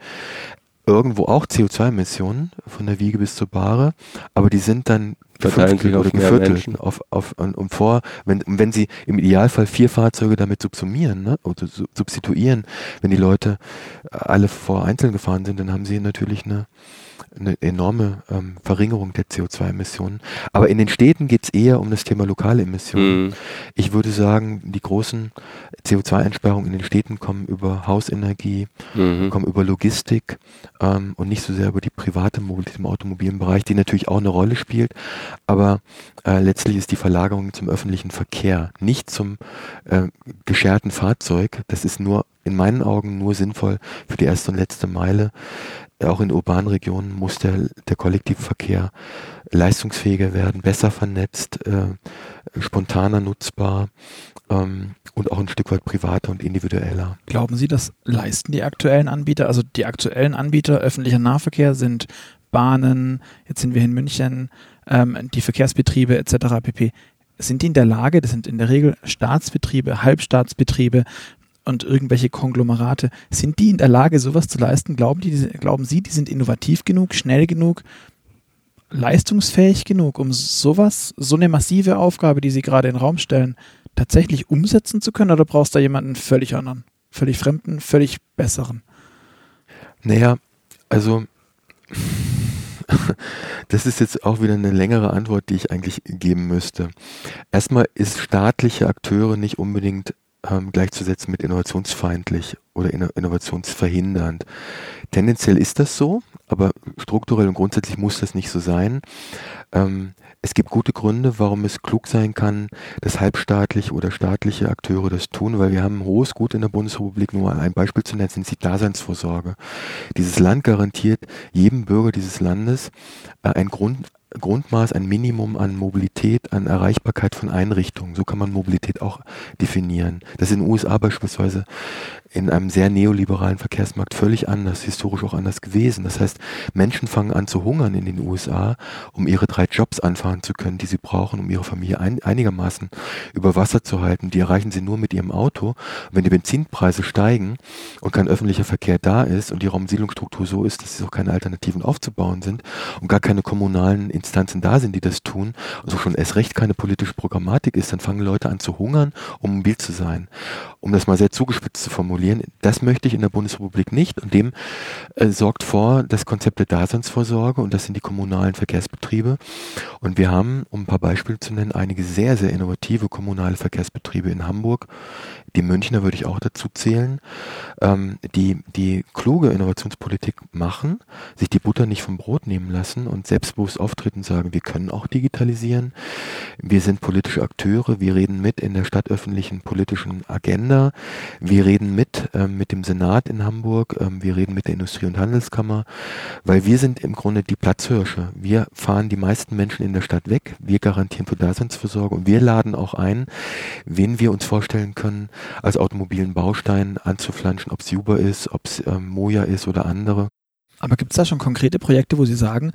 irgendwo auch CO2-Emissionen von der Wiege bis zur Bahre, aber die sind dann verteilen sich oder geviertelt auf, auf, und, und vor, wenn, wenn sie im Idealfall vier Fahrzeuge damit subsumieren, ne, oder substituieren, wenn die Leute alle vor einzeln gefahren sind, dann haben sie natürlich eine, eine enorme ähm, Verringerung der CO2-Emissionen. Aber in den Städten geht es eher um das Thema lokale Emissionen. Mhm. Ich würde sagen, die großen CO2-Einsparungen in den Städten kommen über Hausenergie, mhm. kommen über Logistik ähm, und nicht so sehr über die private Mobilität im automobilen Bereich, die natürlich auch eine Rolle spielt. Aber äh, letztlich ist die Verlagerung zum öffentlichen Verkehr, nicht zum äh, gescherten Fahrzeug. Das ist nur in meinen Augen nur sinnvoll für die erste und letzte Meile auch in urbanen Regionen muss der, der kollektive Verkehr leistungsfähiger werden, besser vernetzt, äh, spontaner nutzbar ähm, und auch ein Stück weit privater und individueller. Glauben Sie, das leisten die aktuellen Anbieter? Also die aktuellen Anbieter öffentlicher Nahverkehr sind Bahnen, jetzt sind wir in München, ähm, die Verkehrsbetriebe etc. pp. Sind die in der Lage, das sind in der Regel Staatsbetriebe, Halbstaatsbetriebe, und irgendwelche Konglomerate, sind die in der Lage, sowas zu leisten? Glauben, die, glauben Sie, die sind innovativ genug, schnell genug, leistungsfähig genug, um sowas, so eine massive Aufgabe, die Sie gerade in den Raum stellen, tatsächlich umsetzen zu können? Oder brauchst du da jemanden völlig anderen, völlig fremden, völlig besseren? Naja, also das ist jetzt auch wieder eine längere Antwort, die ich eigentlich geben müsste. Erstmal ist staatliche Akteure nicht unbedingt ähm, gleichzusetzen mit innovationsfeindlich oder innovationsverhindernd. Tendenziell ist das so, aber strukturell und grundsätzlich muss das nicht so sein. Ähm, es gibt gute Gründe, warum es klug sein kann, dass halbstaatliche oder staatliche Akteure das tun, weil wir haben ein hohes Gut in der Bundesrepublik. Nur ein Beispiel zu nennen, sind die Daseinsvorsorge. Dieses Land garantiert jedem Bürger dieses Landes äh, ein Grund, Grundmaß, ein Minimum an Mobilität, an Erreichbarkeit von Einrichtungen. So kann man Mobilität auch definieren. Das ist in den USA beispielsweise in einem sehr neoliberalen Verkehrsmarkt völlig anders, historisch auch anders gewesen. Das heißt, Menschen fangen an zu hungern in den USA, um ihre drei Jobs anfahren zu können, die sie brauchen, um ihre Familie ein, einigermaßen über Wasser zu halten. Die erreichen sie nur mit ihrem Auto. Und wenn die Benzinpreise steigen und kein öffentlicher Verkehr da ist und die Raumsiedlungsstruktur so ist, dass es auch keine Alternativen aufzubauen sind und gar keine kommunalen Instanzen da sind, die das tun, also schon erst recht keine politische Programmatik ist, dann fangen Leute an zu hungern, um mobil zu sein. Um das mal sehr zugespitzt zu formulieren, das möchte ich in der Bundesrepublik nicht. Und dem äh, sorgt vor das Konzept der Daseinsvorsorge und das sind die kommunalen Verkehrsbetriebe. Und wir haben, um ein paar Beispiele zu nennen, einige sehr, sehr innovative kommunale Verkehrsbetriebe in Hamburg, die Münchner würde ich auch dazu zählen, ähm, die, die kluge Innovationspolitik machen, sich die Butter nicht vom Brot nehmen lassen und selbstbewusst auftreten und sagen, wir können auch digitalisieren, wir sind politische Akteure, wir reden mit in der stadtöffentlichen politischen Agenda, wir reden mit ähm, mit dem Senat in Hamburg, ähm, wir reden mit der Industrie- und Handelskammer, weil wir sind im Grunde die Platzhirsche. Wir fahren die meisten Menschen in der Stadt weg, wir garantieren für Daseinsvorsorge und wir laden auch ein, wen wir uns vorstellen können, als automobilen Baustein anzuflanschen, ob es Uber ist, ob es ähm, Moja ist oder andere. Aber gibt es da schon konkrete Projekte, wo Sie sagen,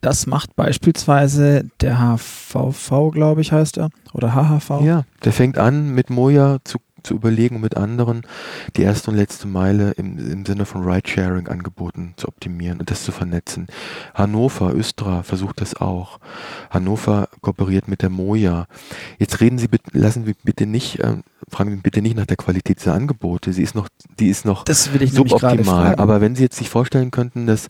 das macht beispielsweise der HVV, glaube ich, heißt er, oder HHV? Ja, der fängt an mit Moja zu zu überlegen, mit anderen die erste und letzte Meile im, im Sinne von Ride-Sharing-Angeboten zu optimieren und das zu vernetzen. Hannover, Östra versucht das auch. Hannover kooperiert mit der Moja. Jetzt reden Sie, lassen Sie bitte nicht, äh, fragen Sie bitte nicht nach der Qualität dieser Angebote. Sie ist noch, die ist noch suboptimal. Aber wenn Sie jetzt sich vorstellen könnten, dass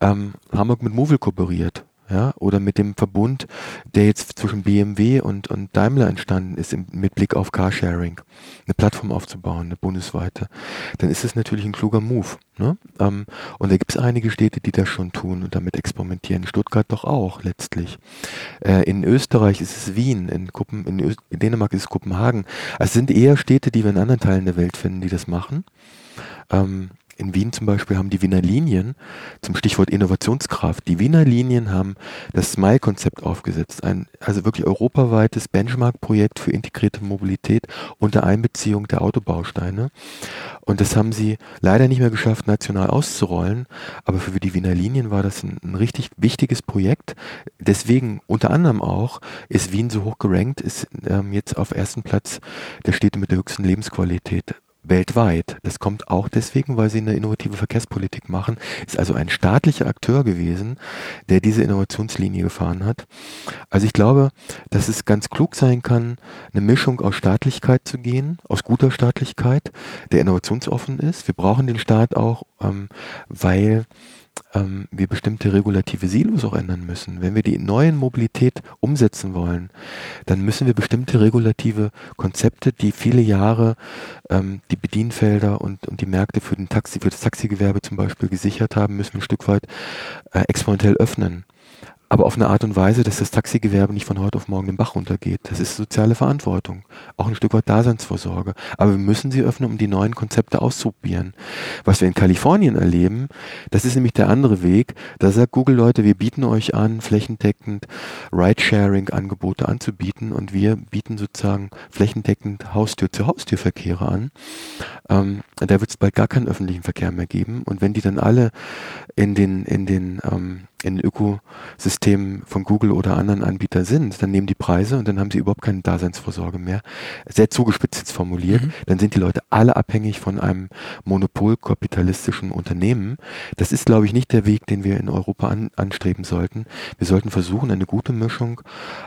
ähm, Hamburg mit Movil kooperiert, ja, oder mit dem Verbund, der jetzt zwischen BMW und, und Daimler entstanden ist, im, mit Blick auf Carsharing, eine Plattform aufzubauen, eine bundesweite, dann ist es natürlich ein kluger Move. Ne? Ähm, und da gibt es einige Städte, die das schon tun und damit experimentieren. Stuttgart doch auch letztlich. Äh, in Österreich ist es Wien, in, in, in Dänemark ist es Kopenhagen. Also es sind eher Städte, die wir in anderen Teilen der Welt finden, die das machen. Ähm, in Wien zum Beispiel haben die Wiener Linien zum Stichwort Innovationskraft. Die Wiener Linien haben das Smile-Konzept aufgesetzt, ein also wirklich europaweites Benchmark-Projekt für integrierte Mobilität unter Einbeziehung der Autobausteine. Und das haben sie leider nicht mehr geschafft, national auszurollen. Aber für die Wiener Linien war das ein, ein richtig wichtiges Projekt. Deswegen unter anderem auch ist Wien so hoch gerankt, ist ähm, jetzt auf ersten Platz der Städte mit der höchsten Lebensqualität weltweit. Das kommt auch deswegen, weil sie eine innovative Verkehrspolitik machen. Ist also ein staatlicher Akteur gewesen, der diese Innovationslinie gefahren hat. Also ich glaube, dass es ganz klug sein kann, eine Mischung aus Staatlichkeit zu gehen, aus guter Staatlichkeit, der innovationsoffen ist. Wir brauchen den Staat auch, ähm, weil ähm, wir bestimmte regulative Silos auch ändern müssen. Wenn wir die neuen Mobilität umsetzen wollen, dann müssen wir bestimmte regulative Konzepte, die viele Jahre ähm, die Bedienfelder und, und die Märkte für, den Taxi, für das Taxigewerbe zum Beispiel gesichert haben, müssen wir ein Stück weit äh, exponentiell öffnen aber auf eine Art und Weise, dass das Taxigewerbe nicht von heute auf morgen den Bach runtergeht. Das ist soziale Verantwortung, auch ein Stück weit Daseinsvorsorge. Aber wir müssen sie öffnen, um die neuen Konzepte auszuprobieren. Was wir in Kalifornien erleben, das ist nämlich der andere Weg. Da sagt Google, Leute, wir bieten euch an, flächendeckend Ride-Sharing-Angebote anzubieten und wir bieten sozusagen flächendeckend Haustür-zu-Haustür-Verkehre an. Ähm, da wird es bald gar keinen öffentlichen Verkehr mehr geben. Und wenn die dann alle in den, in den ähm, in Ökosystemen von Google oder anderen Anbietern sind, dann nehmen die Preise und dann haben sie überhaupt keine Daseinsvorsorge mehr. Sehr zugespitzt jetzt formuliert. Mhm. Dann sind die Leute alle abhängig von einem monopolkapitalistischen Unternehmen. Das ist, glaube ich, nicht der Weg, den wir in Europa an, anstreben sollten. Wir sollten versuchen, eine gute Mischung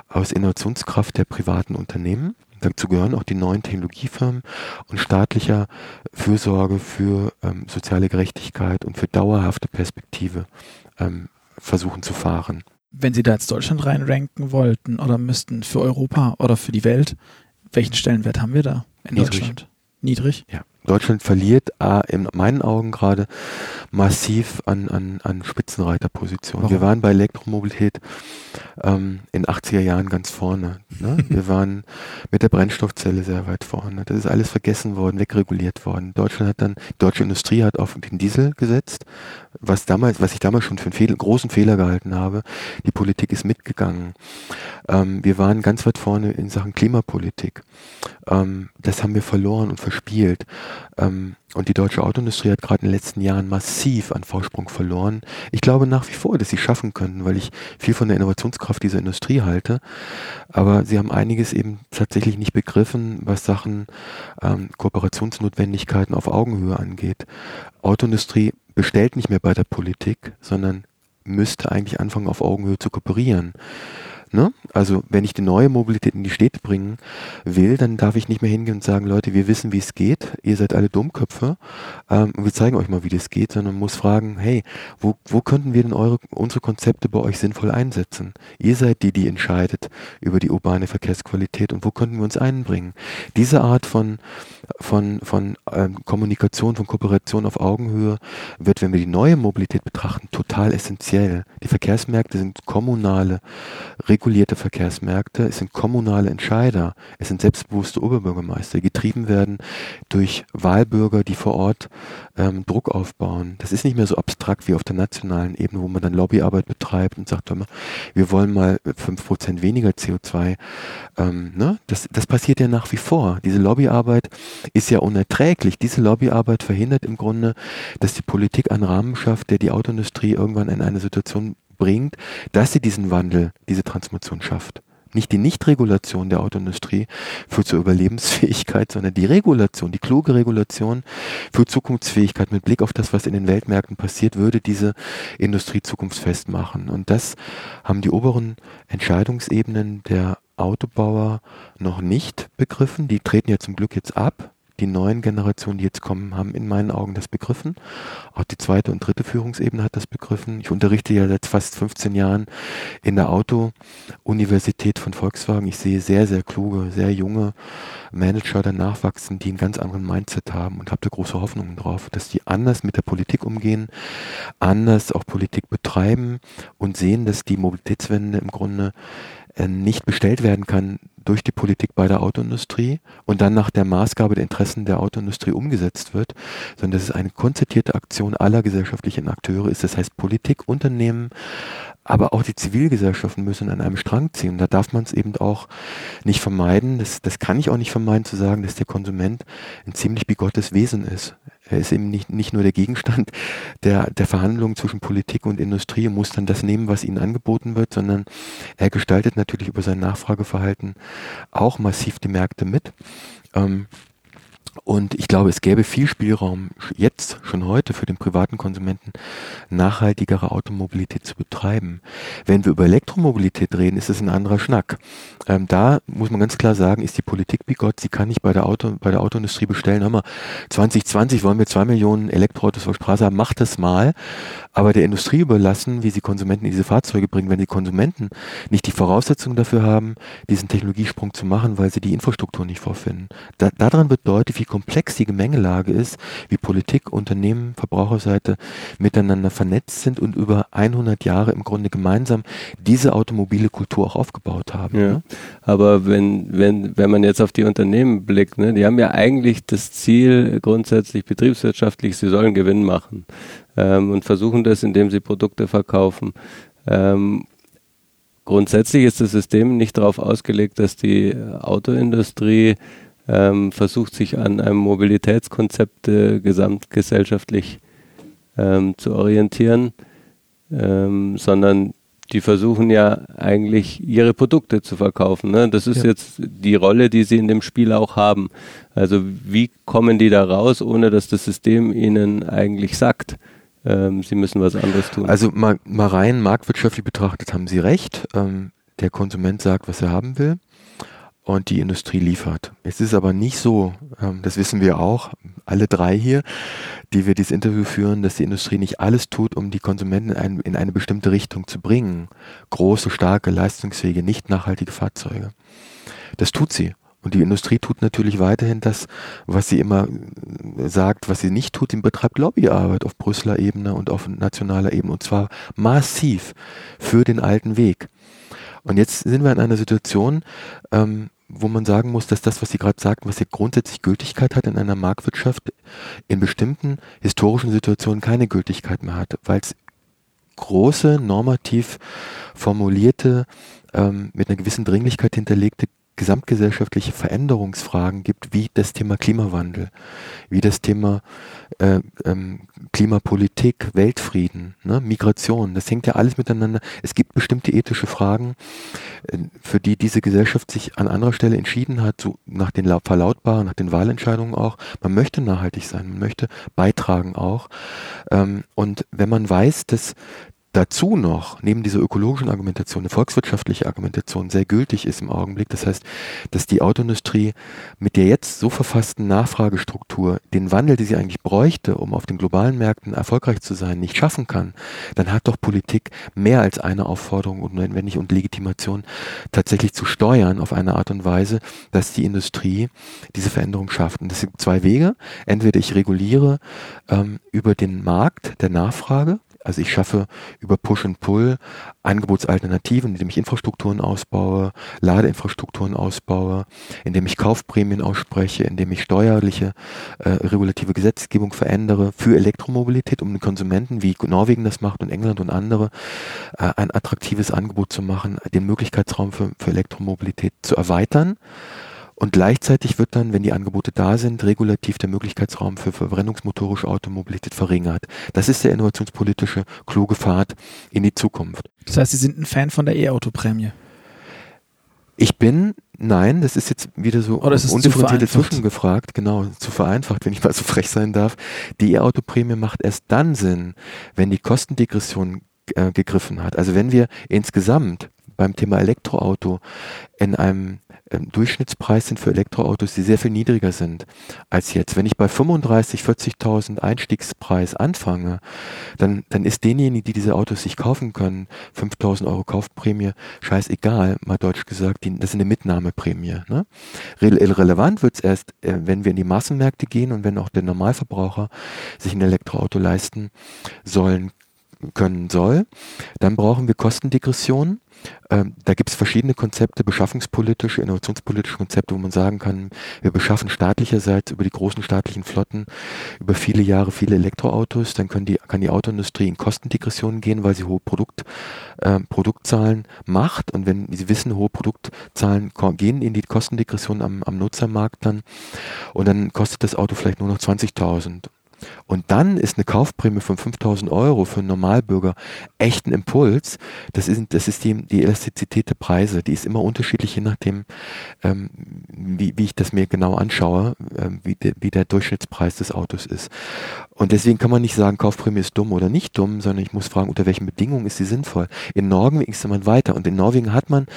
aus Innovationskraft der privaten Unternehmen, Dazu gehören auch die neuen Technologiefirmen und staatlicher Fürsorge für ähm, soziale Gerechtigkeit und für dauerhafte Perspektive ähm, versuchen zu fahren. Wenn Sie da jetzt Deutschland reinranken wollten oder müssten für Europa oder für die Welt, welchen Stellenwert haben wir da in Niedrig. Deutschland? Niedrig? Ja. Deutschland verliert äh, in meinen Augen gerade massiv an, an, an Spitzenreiterpositionen. Wir waren bei Elektromobilität ähm, in 80er Jahren ganz vorne. Ne? Wir waren mit der Brennstoffzelle sehr weit vorne. Das ist alles vergessen worden, wegreguliert worden. Deutschland hat dann, die deutsche Industrie hat auf den Diesel gesetzt, was damals, was ich damals schon für einen Fehler, großen Fehler gehalten habe. Die Politik ist mitgegangen. Ähm, wir waren ganz weit vorne in Sachen Klimapolitik. Ähm, das haben wir verloren und verspielt. Ähm, und die deutsche Autoindustrie hat gerade in den letzten Jahren massiv an Vorsprung verloren. Ich glaube nach wie vor, dass sie schaffen können, weil ich viel von der Innovationskraft dieser Industrie halte. Aber sie haben einiges eben tatsächlich nicht begriffen, was Sachen ähm, Kooperationsnotwendigkeiten auf Augenhöhe angeht. Autoindustrie bestellt nicht mehr bei der Politik, sondern müsste eigentlich anfangen, auf Augenhöhe zu kooperieren. Ne? Also wenn ich die neue Mobilität in die Städte bringen will, dann darf ich nicht mehr hingehen und sagen, Leute, wir wissen, wie es geht, ihr seid alle Dummköpfe ähm, wir zeigen euch mal, wie das geht, sondern muss fragen, hey, wo, wo könnten wir denn eure, unsere Konzepte bei euch sinnvoll einsetzen? Ihr seid die, die entscheidet über die urbane Verkehrsqualität und wo könnten wir uns einbringen? Diese Art von, von, von ähm, Kommunikation, von Kooperation auf Augenhöhe wird, wenn wir die neue Mobilität betrachten, total essentiell. Die Verkehrsmärkte sind kommunale, regulierte Verkehrsmärkte, es sind kommunale Entscheider, es sind selbstbewusste Oberbürgermeister, die getrieben werden durch Wahlbürger, die vor Ort ähm, Druck aufbauen. Das ist nicht mehr so abstrakt wie auf der nationalen Ebene, wo man dann Lobbyarbeit betreibt und sagt, wir wollen mal fünf Prozent weniger CO2. Ähm, ne? das, das passiert ja nach wie vor. Diese Lobbyarbeit ist ja unerträglich. Diese Lobbyarbeit verhindert im Grunde, dass die Politik einen Rahmen schafft, der die Autoindustrie irgendwann in eine Situation bringt, dass sie diesen Wandel, diese Transformation schafft. Nicht die Nichtregulation der Autoindustrie führt zur Überlebensfähigkeit, sondern die Regulation, die kluge Regulation für Zukunftsfähigkeit mit Blick auf das, was in den Weltmärkten passiert, würde diese Industrie zukunftsfest machen. Und das haben die oberen Entscheidungsebenen der Autobauer noch nicht begriffen. Die treten ja zum Glück jetzt ab die neuen Generationen, die jetzt kommen, haben in meinen Augen das begriffen. Auch die zweite und dritte Führungsebene hat das begriffen. Ich unterrichte ja seit fast 15 Jahren in der Auto-Universität von Volkswagen. Ich sehe sehr, sehr kluge, sehr junge Manager danach wachsen, die einen ganz anderen Mindset haben und habe da große Hoffnungen drauf, dass die anders mit der Politik umgehen, anders auch Politik betreiben und sehen, dass die Mobilitätswende im Grunde nicht bestellt werden kann durch die Politik bei der Autoindustrie und dann nach der Maßgabe der Interessen der Autoindustrie umgesetzt wird, sondern dass es eine konzertierte Aktion aller gesellschaftlichen Akteure ist. Das heißt, Politik, Unternehmen, aber auch die Zivilgesellschaften müssen an einem Strang ziehen. Da darf man es eben auch nicht vermeiden. Das, das kann ich auch nicht vermeiden zu sagen, dass der Konsument ein ziemlich bigottes Wesen ist. Er ist eben nicht, nicht nur der Gegenstand der, der Verhandlungen zwischen Politik und Industrie und muss dann das nehmen, was ihnen angeboten wird, sondern er gestaltet natürlich über sein Nachfrageverhalten auch massiv die Märkte mit. Ähm, und ich glaube, es gäbe viel Spielraum jetzt, schon heute, für den privaten Konsumenten nachhaltigere Automobilität zu betreiben. Wenn wir über Elektromobilität reden, ist es ein anderer Schnack. Ähm, da muss man ganz klar sagen, ist die Politik bigott. Sie kann nicht bei der, Auto, bei der Autoindustrie bestellen, hör mal, 2020 wollen wir zwei Millionen Elektroautos auf Straße haben, macht das mal. Aber der Industrie überlassen, wie sie Konsumenten in diese Fahrzeuge bringen, wenn die Konsumenten nicht die Voraussetzungen dafür haben, diesen Technologiesprung zu machen, weil sie die Infrastruktur nicht vorfinden. Da, daran wird deutlich, wie komplex die Gemengelage ist, wie Politik, Unternehmen, Verbraucherseite miteinander vernetzt sind und über 100 Jahre im Grunde gemeinsam diese automobile Kultur auch aufgebaut haben. Ja. Ne? Aber wenn, wenn, wenn man jetzt auf die Unternehmen blickt, ne, die haben ja eigentlich das Ziel grundsätzlich betriebswirtschaftlich, sie sollen Gewinn machen ähm, und versuchen das, indem sie Produkte verkaufen. Ähm, grundsätzlich ist das System nicht darauf ausgelegt, dass die Autoindustrie ähm, versucht sich an einem Mobilitätskonzept äh, gesamtgesellschaftlich ähm, zu orientieren, ähm, sondern die versuchen ja eigentlich ihre Produkte zu verkaufen. Ne? Das ist ja. jetzt die Rolle, die sie in dem Spiel auch haben. Also wie kommen die da raus, ohne dass das System ihnen eigentlich sagt, ähm, sie müssen was anderes tun? Also mal, mal rein marktwirtschaftlich betrachtet haben Sie recht. Ähm, der Konsument sagt, was er haben will. Und die Industrie liefert. Es ist aber nicht so, ähm, das wissen wir auch, alle drei hier, die wir dieses Interview führen, dass die Industrie nicht alles tut, um die Konsumenten in, ein, in eine bestimmte Richtung zu bringen. Große, starke, leistungsfähige, nicht nachhaltige Fahrzeuge. Das tut sie. Und die Industrie tut natürlich weiterhin das, was sie immer äh, sagt, was sie nicht tut. Sie betreibt Lobbyarbeit auf Brüsseler Ebene und auf nationaler Ebene. Und zwar massiv für den alten Weg. Und jetzt sind wir in einer Situation, ähm, wo man sagen muss, dass das, was Sie gerade sagten, was hier grundsätzlich Gültigkeit hat in einer Marktwirtschaft, in bestimmten historischen Situationen keine Gültigkeit mehr hat, weil es große, normativ formulierte, ähm, mit einer gewissen Dringlichkeit hinterlegte gesamtgesellschaftliche Veränderungsfragen gibt, wie das Thema Klimawandel, wie das Thema äh, ähm, Klimapolitik, Weltfrieden, ne, Migration, das hängt ja alles miteinander. Es gibt bestimmte ethische Fragen, äh, für die diese Gesellschaft sich an anderer Stelle entschieden hat, so nach den Verlautbaren, nach den Wahlentscheidungen auch. Man möchte nachhaltig sein, man möchte beitragen auch. Ähm, und wenn man weiß, dass dazu noch, neben dieser ökologischen Argumentation, eine volkswirtschaftliche Argumentation sehr gültig ist im Augenblick. Das heißt, dass die Autoindustrie mit der jetzt so verfassten Nachfragestruktur den Wandel, den sie eigentlich bräuchte, um auf den globalen Märkten erfolgreich zu sein, nicht schaffen kann, dann hat doch Politik mehr als eine Aufforderung und notwendig und Legitimation tatsächlich zu steuern auf eine Art und Weise, dass die Industrie diese Veränderung schafft. Und es sind zwei Wege. Entweder ich reguliere ähm, über den Markt der Nachfrage, also ich schaffe über Push and Pull Angebotsalternativen, indem ich Infrastrukturen ausbaue, Ladeinfrastrukturen ausbaue, indem ich Kaufprämien ausspreche, indem ich steuerliche äh, regulative Gesetzgebung verändere für Elektromobilität, um den Konsumenten, wie Norwegen das macht und England und andere, äh, ein attraktives Angebot zu machen, den Möglichkeitsraum für, für Elektromobilität zu erweitern und gleichzeitig wird dann, wenn die Angebote da sind, regulativ der Möglichkeitsraum für verbrennungsmotorische Automobilität verringert. Das ist der innovationspolitische kluge Pfad in die Zukunft. Das heißt, Sie sind ein Fan von der E-Auto-Prämie? Ich bin, nein, das ist jetzt wieder so oh, undifferenziert zwischengefragt, genau, zu vereinfacht, wenn ich mal so frech sein darf. Die E-Auto-Prämie macht erst dann Sinn, wenn die Kostendegression äh, gegriffen hat. Also wenn wir insgesamt beim Thema Elektroauto in einem ähm, Durchschnittspreis sind für Elektroautos, die sehr viel niedriger sind als jetzt. Wenn ich bei 35, 40.000 Einstiegspreis anfange, dann, dann ist denjenigen, die diese Autos sich kaufen können, 5.000 Euro Kaufprämie, scheißegal, mal deutsch gesagt, die, das ist eine Mitnahmeprämie. Ne? Re relevant wird es erst, äh, wenn wir in die Massenmärkte gehen und wenn auch der Normalverbraucher sich ein Elektroauto leisten sollen können soll. Dann brauchen wir Kostendegression. Ähm, da gibt es verschiedene Konzepte, beschaffungspolitische, innovationspolitische Konzepte, wo man sagen kann, wir beschaffen staatlicherseits über die großen staatlichen Flotten über viele Jahre viele Elektroautos, dann können die, kann die Autoindustrie in Kostendegression gehen, weil sie hohe Produkt, äh, Produktzahlen macht und wenn sie wissen, hohe Produktzahlen gehen in die Kostendegression am, am Nutzermarkt dann und dann kostet das Auto vielleicht nur noch 20.000 und dann ist eine Kaufprämie von 5000 Euro für einen Normalbürger echt ein Impuls. Das ist, das ist die, die Elastizität der Preise. Die ist immer unterschiedlich, je nachdem, ähm, wie, wie ich das mir genau anschaue, ähm, wie, de, wie der Durchschnittspreis des Autos ist. Und deswegen kann man nicht sagen, Kaufprämie ist dumm oder nicht dumm, sondern ich muss fragen, unter welchen Bedingungen ist sie sinnvoll. In Norwegen ist man weiter und in Norwegen hat man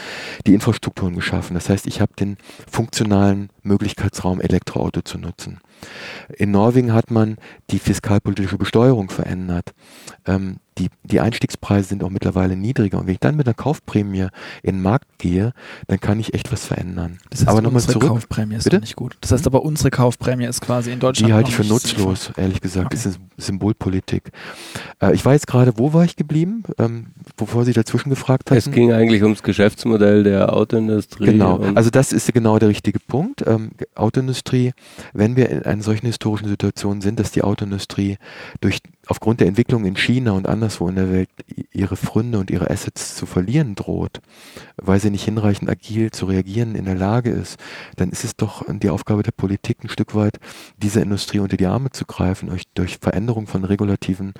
die Infrastrukturen geschaffen. Das heißt, ich habe den funktionalen Möglichkeitsraum, Elektroauto zu nutzen. In Norwegen hat man die fiskalpolitische Besteuerung verändert. Ähm, die, die Einstiegspreise sind auch mittlerweile niedriger. Und wenn ich dann mit einer Kaufprämie in den Markt gehe, dann kann ich echt was verändern. Das heißt, aber nochmal zurück. Kaufprämie ist nicht gut. Das heißt aber, unsere Kaufprämie ist quasi in Deutschland. Die halte ich für nutzlos, sinnvoll. ehrlich gesagt. Okay. Das ist Symbolpolitik. Äh, ich war jetzt gerade, wo war ich geblieben? Ähm, bevor Sie dazwischen gefragt haben. Es ging eigentlich ums Geschäftsmodell der Autoindustrie. Genau. Also das ist genau der richtige Punkt. Ähm, Autoindustrie, wenn wir in einer solchen historischen Situation sind, dass die Autoindustrie durch aufgrund der Entwicklung in China und anderswo in der Welt ihre Fründe und ihre Assets zu verlieren droht, weil sie nicht hinreichend agil zu reagieren in der Lage ist, dann ist es doch die Aufgabe der Politik ein Stück weit, dieser Industrie unter die Arme zu greifen, durch, durch Veränderung von regulativen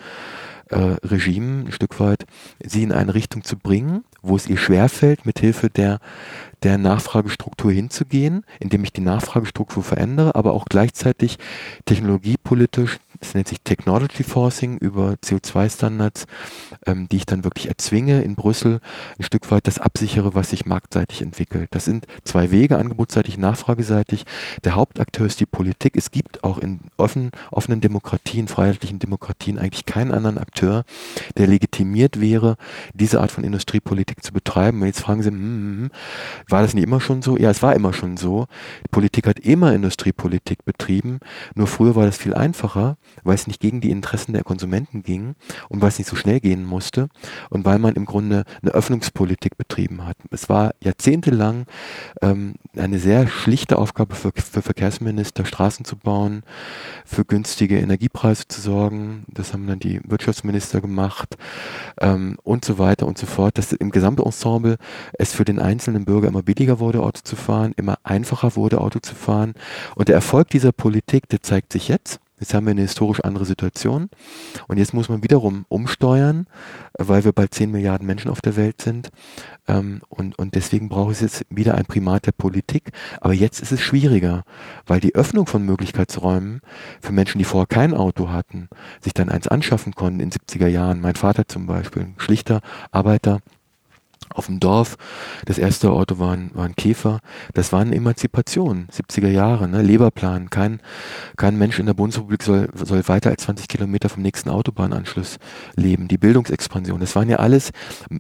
äh, Regimen ein Stück weit sie in eine Richtung zu bringen, wo es ihr schwerfällt, mithilfe der, der Nachfragestruktur hinzugehen, indem ich die Nachfragestruktur verändere, aber auch gleichzeitig technologiepolitisch das nennt sich Technology Forcing über CO2-Standards, ähm, die ich dann wirklich erzwinge in Brüssel, ein Stück weit das absichere, was sich marktseitig entwickelt. Das sind zwei Wege, angebotsseitig, nachfrageseitig. Der Hauptakteur ist die Politik. Es gibt auch in offen, offenen Demokratien, freiheitlichen Demokratien eigentlich keinen anderen Akteur, der legitimiert wäre, diese Art von Industriepolitik zu betreiben. Und jetzt fragen Sie, hm, hm, hm, war das nicht immer schon so? Ja, es war immer schon so. Die Politik hat immer Industriepolitik betrieben. Nur früher war das viel einfacher, weil es nicht gegen die Interessen der Konsumenten ging und weil es nicht so schnell gehen musste und weil man im Grunde eine Öffnungspolitik betrieben hat. Es war jahrzehntelang ähm, eine sehr schlichte Aufgabe für, für Verkehrsminister, Straßen zu bauen, für günstige Energiepreise zu sorgen. Das haben dann die Wirtschaftsminister gemacht ähm, und so weiter und so fort. Dass im Gesamtensemble es für den einzelnen Bürger immer billiger wurde, Auto zu fahren, immer einfacher wurde, Auto zu fahren. Und der Erfolg dieser Politik, der zeigt sich jetzt. Jetzt haben wir eine historisch andere Situation und jetzt muss man wiederum umsteuern, weil wir bald 10 Milliarden Menschen auf der Welt sind ähm, und, und deswegen braucht es jetzt wieder ein Primat der Politik. Aber jetzt ist es schwieriger, weil die Öffnung von Möglichkeitsräumen für Menschen, die vorher kein Auto hatten, sich dann eins anschaffen konnten in 70er Jahren. Mein Vater zum Beispiel, ein schlichter Arbeiter, auf dem Dorf. Das erste Auto war ein, war ein Käfer. Das war eine Emanzipation, 70er Jahre, ne? Leberplan. Kein, kein Mensch in der Bundesrepublik soll, soll weiter als 20 Kilometer vom nächsten Autobahnanschluss leben. Die Bildungsexpansion, das waren ja alles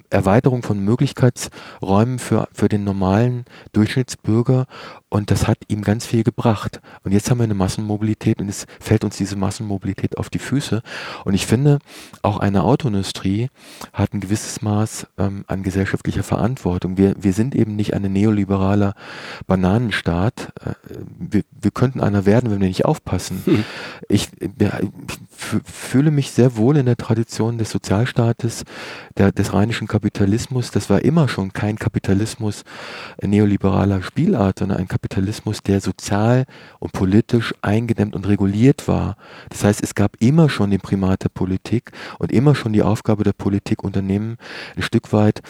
Erweiterungen von Möglichkeitsräumen für, für den normalen Durchschnittsbürger und das hat ihm ganz viel gebracht. Und jetzt haben wir eine Massenmobilität und es fällt uns diese Massenmobilität auf die Füße. Und ich finde, auch eine Autoindustrie hat ein gewisses Maß ähm, an gesellschaftlicher Verantwortung. Wir, wir sind eben nicht ein neoliberaler Bananenstaat. Äh, wir, wir könnten einer werden, wenn wir nicht aufpassen. Hm. Ich, ja, ich fühle mich sehr wohl in der Tradition des Sozialstaates, der, des rheinischen Kapitalismus. Das war immer schon kein Kapitalismus neoliberaler Spielart, sondern ein Kapitalismus Kapitalismus, der sozial und politisch eingedämmt und reguliert war. Das heißt, es gab immer schon den Primat der Politik und immer schon die Aufgabe der Politik, Unternehmen ein Stück weit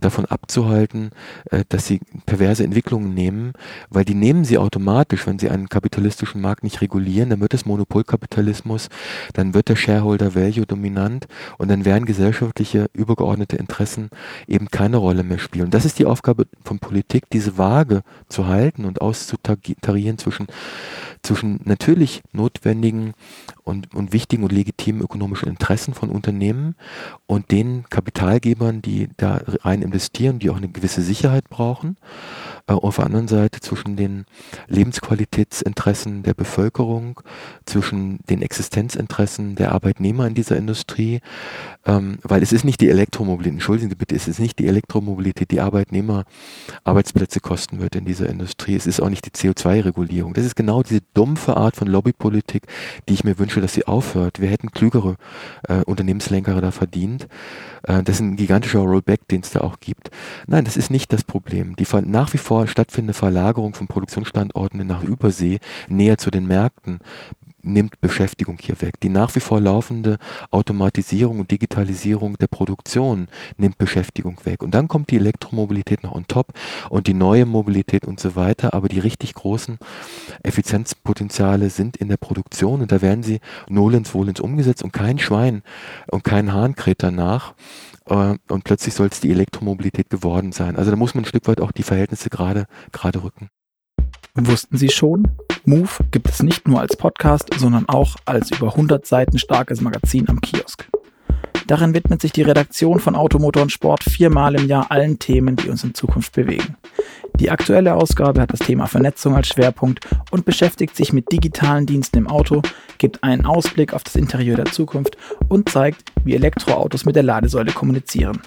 davon abzuhalten, äh, dass sie perverse Entwicklungen nehmen, weil die nehmen sie automatisch, wenn sie einen kapitalistischen Markt nicht regulieren, dann wird es Monopolkapitalismus, dann wird der Shareholder Value dominant und dann werden gesellschaftliche übergeordnete Interessen eben keine Rolle mehr spielen. Das ist die Aufgabe von Politik, diese Waage zu halten und auszutarieren zwischen, zwischen natürlich notwendigen und, und wichtigen und legitimen ökonomischen Interessen von Unternehmen und den Kapitalgebern, die da rein investieren, die auch eine gewisse Sicherheit brauchen. Äh, auf der anderen Seite zwischen den Lebensqualitätsinteressen der Bevölkerung, zwischen den Existenzinteressen der Arbeitnehmer in dieser Industrie, ähm, weil es ist nicht die Elektromobilität, entschuldigen Sie bitte, es ist nicht die Elektromobilität, die Arbeitnehmer Arbeitsplätze kosten wird in dieser Industrie. Es ist auch nicht die CO2-Regulierung. Das ist genau diese dumpfe Art von Lobbypolitik, die ich mir wünsche, dass sie aufhört. Wir hätten klügere äh, Unternehmenslenker da verdient. Äh, das ist ein gigantischer Rollback, den es da auch gibt. Nein, das ist nicht das Problem. Die nach wie vor stattfindende Verlagerung von Produktionsstandorten nach Übersee näher zu den Märkten nimmt Beschäftigung hier weg. Die nach wie vor laufende Automatisierung und Digitalisierung der Produktion nimmt Beschäftigung weg. Und dann kommt die Elektromobilität noch on top und die neue Mobilität und so weiter. Aber die richtig großen Effizienzpotenziale sind in der Produktion und da werden sie nolens wohlens umgesetzt und kein Schwein und kein Hahn kräht danach äh, und plötzlich soll es die Elektromobilität geworden sein. Also da muss man ein Stück weit auch die Verhältnisse gerade gerade rücken. Wussten Sie schon? Move gibt es nicht nur als Podcast, sondern auch als über 100 Seiten starkes Magazin am Kiosk. Darin widmet sich die Redaktion von Automotor und Sport viermal im Jahr allen Themen, die uns in Zukunft bewegen. Die aktuelle Ausgabe hat das Thema Vernetzung als Schwerpunkt und beschäftigt sich mit digitalen Diensten im Auto, gibt einen Ausblick auf das Interieur der Zukunft und zeigt, wie Elektroautos mit der Ladesäule kommunizieren.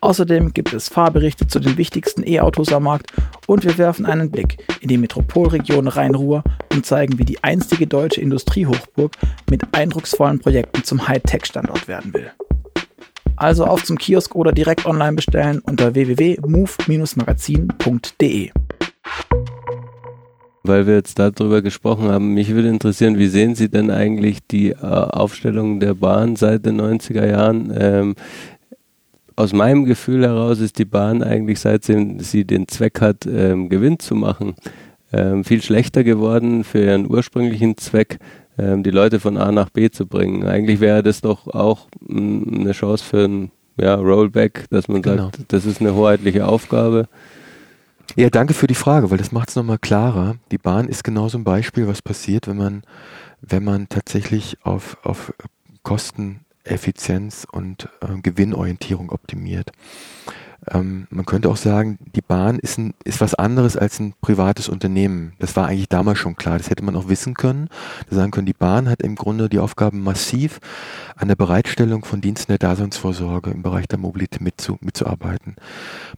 Außerdem gibt es Fahrberichte zu den wichtigsten E-Autos am Markt und wir werfen einen Blick in die Metropolregion Rhein-Ruhr und zeigen, wie die einstige deutsche Industriehochburg mit eindrucksvollen Projekten zum Hightech-Standort werden will. Also auf zum Kiosk oder direkt online bestellen unter www.move-magazin.de. Weil wir jetzt darüber gesprochen haben, mich würde interessieren, wie sehen Sie denn eigentlich die äh, Aufstellung der Bahn seit den 90er Jahren? Ähm, aus meinem Gefühl heraus ist die Bahn eigentlich, seit sie, den Zweck hat, ähm, Gewinn zu machen, ähm, viel schlechter geworden für ihren ursprünglichen Zweck. ähm, die Leute von A nach B zu bringen. Eigentlich wäre das doch auch mh, mm, eine Chance für ein ja, Rollback, dass man genau. sagt, das ist eine hoheitliche Aufgabe. Ja, danke für die Frage, weil das macht es nochmal klarer. Die Bahn ist genauso ein Beispiel, was passiert, wenn man, wenn man tatsächlich auf, auf Kosteneffizienz und äh, Gewinnorientierung optimiert. Ähm, man könnte auch sagen, die Bahn ist, ein, ist was anderes als ein privates Unternehmen. Das war eigentlich damals schon klar. Das hätte man auch wissen können. Sagen können, die Bahn hat im Grunde die Aufgabe, massiv an der Bereitstellung von Diensten der Daseinsvorsorge im Bereich der Mobilität mitzu, mitzuarbeiten.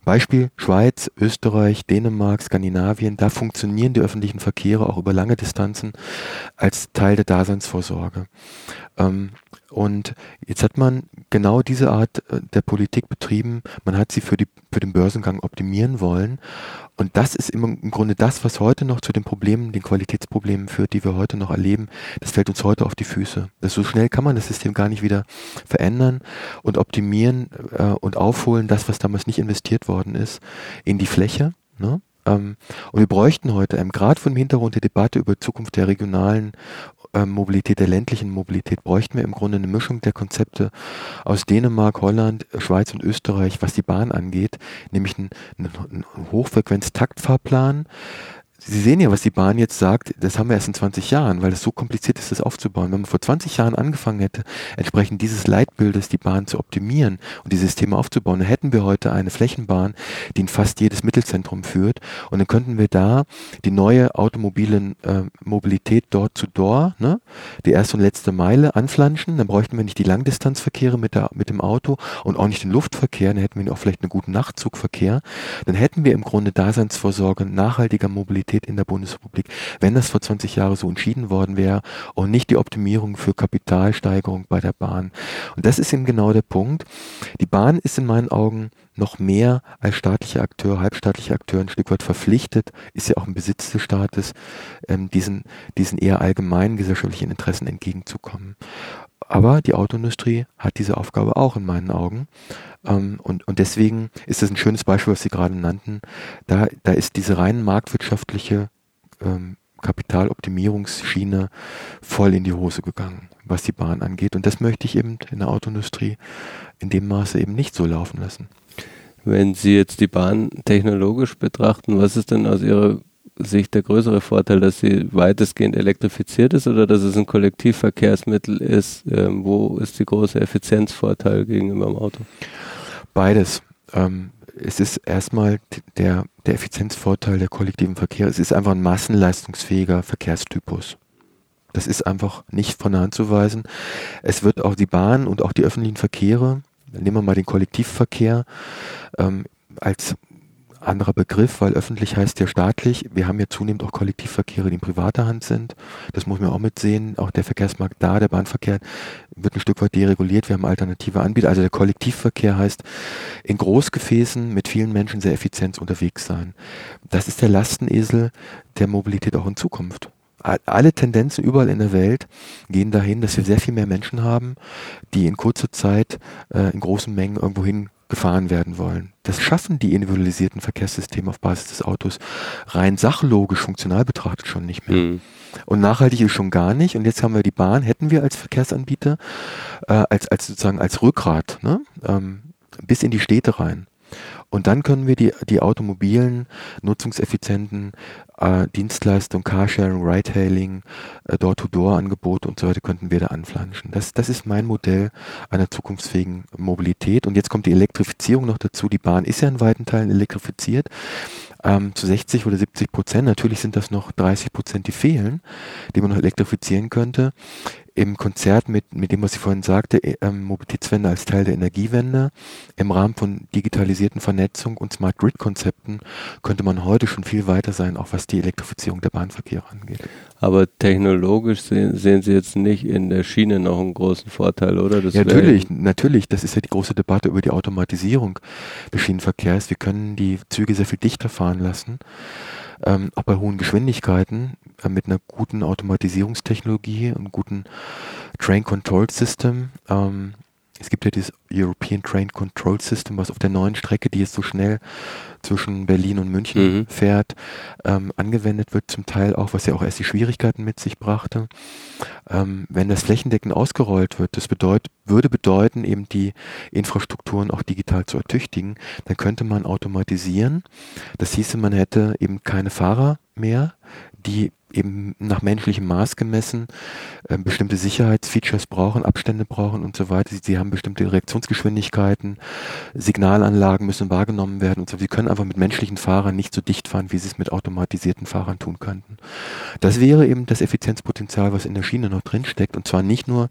Beispiel Schweiz, Österreich, Dänemark, Skandinavien. Da funktionieren die öffentlichen Verkehre auch über lange Distanzen als Teil der Daseinsvorsorge. Ähm, und jetzt hat man genau diese Art äh, der Politik betrieben. Man hat sie für, die, für den Börsengang optimieren wollen. Und das ist im, Grunde das, was heute noch zu den Problemen, den Qualitätsproblemen führt, die wir heute noch erleben. Das fällt uns heute auf die Füße. Das so schnell kann man das System gar nicht wieder verändern und optimieren äh, und aufholen, das, was damals nicht investiert worden ist, in die Fläche. Ne? Ähm, und wir bräuchten heute, ähm, gerade von dem Hintergrund der Debatte über Zukunft der regionalen ähm, Mobilität, der ländlichen Mobilität, bräuchten wir im Grunde eine Mischung der Konzepte aus Dänemark, Holland, Schweiz und Österreich, was die Bahn angeht, nämlich einen, einen Hochfrequenz-Taktfahrplan, Sie sehen ja, was die Bahn jetzt sagt, das haben wir erst in 20 Jahren, weil es so kompliziert ist, das aufzubauen. Wenn man vor 20 Jahren angefangen hätte, entsprechend dieses Leitbildes die Bahn zu optimieren und die Systeme aufzubauen, dann hätten wir heute eine Flächenbahn, die in fast jedes Mittelzentrum führt. Und dann könnten wir da die neue automobile äh, Mobilität dort zu Door, ne, die erste und letzte Meile anflanschen, dann bräuchten wir nicht die Langdistanzverkehre mit, der, mit dem Auto und auch nicht den Luftverkehr, dann hätten wir auch vielleicht einen guten Nachtzugverkehr, dann hätten wir im Grunde Daseinsvorsorge nachhaltiger Mobilität Mobilität in der Bundesrepublik, wenn das vor 20 Jahren so entschieden worden wäre und nicht die Optimierung für Kapitalsteigerung bei der Bahn. Und das ist eben genau der Punkt. Die Bahn ist in meinen Augen noch mehr als staatlicher Akteur, halbstaatlicher Akteur ein Stück weit verpflichtet, ist ja auch im Besitz des Staates, ähm, diesen, diesen eher allgemeinen gesellschaftlichen Interessen entgegenzukommen. Aber die Autoindustrie hat diese Aufgabe auch in meinen Augen. Ähm, und, und deswegen ist das ein schönes Beispiel, was Sie gerade nannten. Da, da ist diese rein marktwirtschaftliche ähm, Kapitaloptimierungsschiene voll in die Hose gegangen, was die Bahn angeht. Und das möchte ich eben in der Autoindustrie in dem Maße eben nicht so laufen lassen. Wenn Sie jetzt die Bahn technologisch betrachten, was ist denn aus Ihrer Sicht der größere Vorteil, dass sie weitestgehend elektrifiziert ist oder dass es ein Kollektivverkehrsmittel ist? Ähm, wo ist die große Effizienzvorteil gegenüber dem Auto? Beides. Ähm, es ist erstmal der, der Effizienzvorteil der kollektiven Verkehre. Es ist einfach ein massenleistungsfähiger Verkehrstypus. Das ist einfach nicht von der Hand zu weisen. Es wird auch die Bahn und auch die öffentlichen Verkehre, nehmen wir mal den Kollektivverkehr, ähm, als anderer Begriff, weil öffentlich heißt ja staatlich. Wir haben ja zunehmend auch Kollektivverkehre, die in privater Hand sind. Das muss man auch mitsehen. Auch der Verkehrsmarkt da, der Bahnverkehr wird ein Stück weit dereguliert. Wir haben alternative Anbieter. Also der Kollektivverkehr heißt in Großgefäßen mit vielen Menschen sehr effizient unterwegs sein. Das ist der Lastenesel der Mobilität auch in Zukunft alle Tendenzen überall in der Welt gehen dahin, dass wir sehr viel mehr Menschen haben, die in kurzer Zeit äh, in großen Mengen irgendwohin gefahren werden wollen. Das schaffen die individualisierten Verkehrssysteme auf Basis des Autos rein sachlogisch, funktional betrachtet schon nicht mehr. Mhm. Und nachhaltig ist schon gar nicht. Und jetzt haben wir die Bahn, hätten wir als Verkehrsanbieter, äh, als, als sozusagen als Rückgrat, ne? ähm, bis in die Städte rein. Und dann können wir die, die automobilen, nutzungseffizienten äh, Dienstleistungen, Carsharing, Ridehailing, äh, Door-to-Door-Angebote und so weiter könnten wir da anflanschen. Das, das ist mein Modell einer zukunftsfähigen Mobilität. Und jetzt kommt die Elektrifizierung noch dazu. Die Bahn ist ja in weiten Teilen elektrifiziert. Ähm, zu 60 oder 70 Prozent. Natürlich sind das noch 30 Prozent, die fehlen, die man noch elektrifizieren könnte im Konzert mit, mit dem, was ich vorhin sagte, äh, ähm, Mobilitätswende als Teil der Energiewende, im Rahmen von digitalisierten Vernetzung und Smart Grid Konzepten könnte man heute schon viel weiter sein, auch was die Elektrifizierung der Bahnverkehre angeht. Aber technologisch sehen, sehen Sie jetzt nicht in der Schiene noch einen großen Vorteil, oder? Das ja, natürlich, natürlich. Das ist ja die große Debatte über die Automatisierung des Schienenverkehrs. Wir können die Züge sehr viel dichter fahren lassen ähm, auch bei hohen Geschwindigkeiten äh, mit einer guten Automatisierungstechnologie und guten Train Control System. Ähm, es gibt ja dieses European Train Control System, was auf der neuen Strecke, die jetzt so schnell zwischen Berlin und München mhm. fährt, ähm, angewendet wird, zum Teil auch, was ja auch erst die Schwierigkeiten mit sich brachte. Ähm, wenn das flächendeckend ausgerollt wird, das bedeut, würde bedeuten, eben die Infrastrukturen auch digital zu ertüchtigen, dann könnte man automatisieren. Das hieße, man hätte eben keine Fahrer mehr, die eben nach menschlichem Maß gemessen äh, bestimmte Sicherheitsfeatures brauchen, Abstände brauchen und so weiter. Sie, sie, haben bestimmte Reaktionsgeschwindigkeiten, Signalanlagen müssen wahrgenommen werden und so. Sie können einfach mit menschlichen Fahrern nicht so dicht fahren, wie sie es mit automatisierten Fahrern tun könnten. Das wäre eben das Effizienzpotenzial, was in der Schiene noch drinsteckt und zwar nicht nur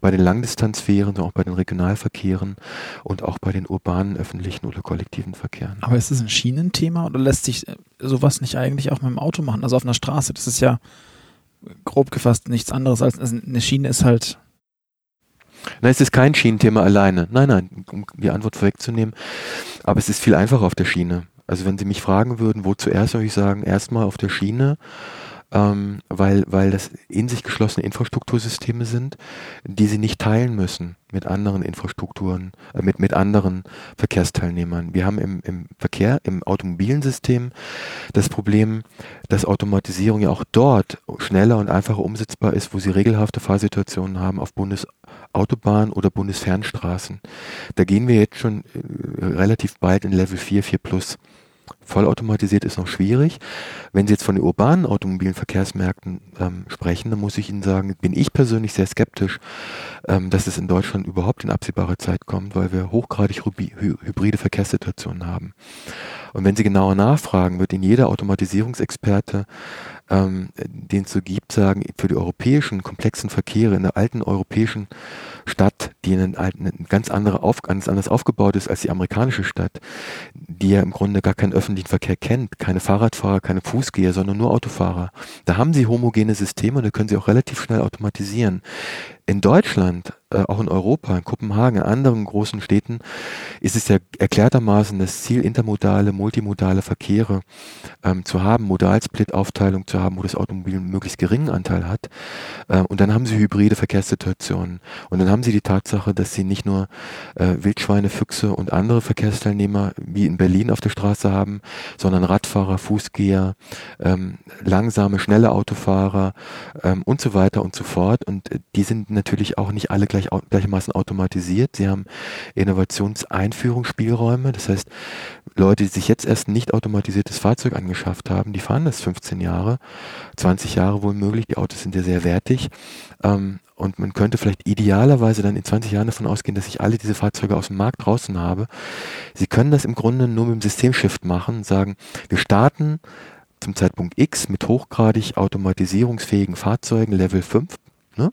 bei den Langdistanzfähren, sondern auch bei den Regionalverkehren und auch bei den urbanen öffentlichen oder kollektiven Verkehren. Aber ist es ein Schienenthema oder lässt sich äh, sowas nicht eigentlich auch mit dem Auto machen? Also auf einer Straße, das ist ja grob gefasst nichts anderes als also eine Schiene ist halt. Nein, es ist kein Schienenthema alleine. Nein, nein, um die Antwort vorwegzunehmen. Aber es ist viel einfacher auf der Schiene. Also wenn Sie mich fragen würden, wo zuerst, würde ich sagen, erstmal auf der Schiene ähm, weil, weil das in sich geschlossene Infrastruktursysteme sind, die sie nicht teilen müssen mit anderen Infrastrukturen, äh, mit, mit anderen Verkehrsteilnehmern. Wir haben im, im Verkehr, im automobilen System das Problem, dass Automatisierung ja auch dort schneller und einfacher umsetzbar ist, wo sie regelhafte Fahrsituationen haben auf Bundesautobahnen oder Bundesfernstraßen. Da gehen wir jetzt schon äh, relativ bald in Level 4, 4 plus. Vollautomatisiert ist noch schwierig. Wenn Sie jetzt von den urbanen automobilen Verkehrsmärkten ähm, sprechen, dann muss ich Ihnen sagen, bin ich persönlich sehr skeptisch, ähm, dass es in Deutschland überhaupt in absehbarer Zeit kommt, weil wir hochgradig hybride Verkehrssituationen haben. Und wenn Sie genauer nachfragen, wird Ihnen jeder Automatisierungsexperte ähm, den es so gibt, sagen, für die europäischen komplexen Verkehre in der alten europäischen Stadt, die eine, eine ganz andere auf, ganz anders aufgebaut ist als die amerikanische Stadt, die ja im Grunde gar keinen öffentlichen Verkehr kennt, keine Fahrradfahrer, keine Fußgeher, sondern nur Autofahrer. Da haben sie homogene Systeme und da können sie auch relativ schnell automatisieren. In Deutschland, äh, auch in Europa, in Kopenhagen, in anderen großen Städten, ist es ja erklärtermaßen das Ziel, intermodale, multimodale Verkehre ähm, zu haben, Modalsplit-Aufteilung zu haben, wo das Automobil einen möglichst geringen Anteil hat. Äh, und dann haben sie hybride Verkehrssituationen. Und dann haben sie die Tatsache, dass sie nicht nur äh, Wildschweine, Füchse und andere Verkehrsteilnehmer wie in Berlin auf der Straße haben, sondern Radfahrer, Fußgeher, ähm, langsame, schnelle Autofahrer ähm, und so weiter und so fort. Und äh, die sind natürlich auch nicht alle gleich, gleichermaßen automatisiert. Sie haben Innovationseinführungsspielräume. Das heißt, Leute, die sich jetzt erst ein nicht automatisiertes Fahrzeug angeschafft haben, die fahren das 15 Jahre, 20 Jahre wohl möglich. Die Autos sind ja sehr wertig. Ähm, und man könnte vielleicht idealerweise dann in 20 Jahren davon ausgehen, dass ich alle diese Fahrzeuge aus dem Markt draußen habe. Sie können das im Grunde nur mit dem Systemshift machen, sagen, wir starten zum Zeitpunkt X mit hochgradig automatisierungsfähigen Fahrzeugen Level 5. Ne?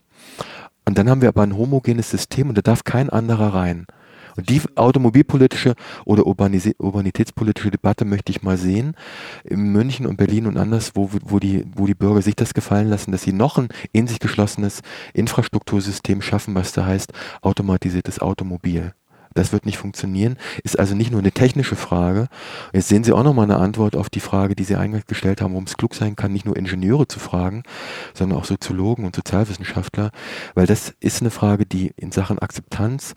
Und dann haben wir aber ein homogenes System und da darf kein anderer rein. Und die automobilpolitische oder urbanitätspolitische Debatte möchte ich mal sehen. In München und Berlin und anders, wo, wo, die, wo die Bürger sich das gefallen lassen, dass sie noch ein in sich geschlossenes Infrastruktursystem schaffen, was da heißt automatisiertes Automobil. Das wird nicht funktionieren. Ist also nicht nur eine technische Frage. Jetzt sehen Sie auch nochmal eine Antwort auf die Frage, die Sie eingangs gestellt haben, warum es klug sein kann, nicht nur Ingenieure zu fragen, sondern auch Soziologen und Sozialwissenschaftler, weil das ist eine Frage, die in Sachen Akzeptanz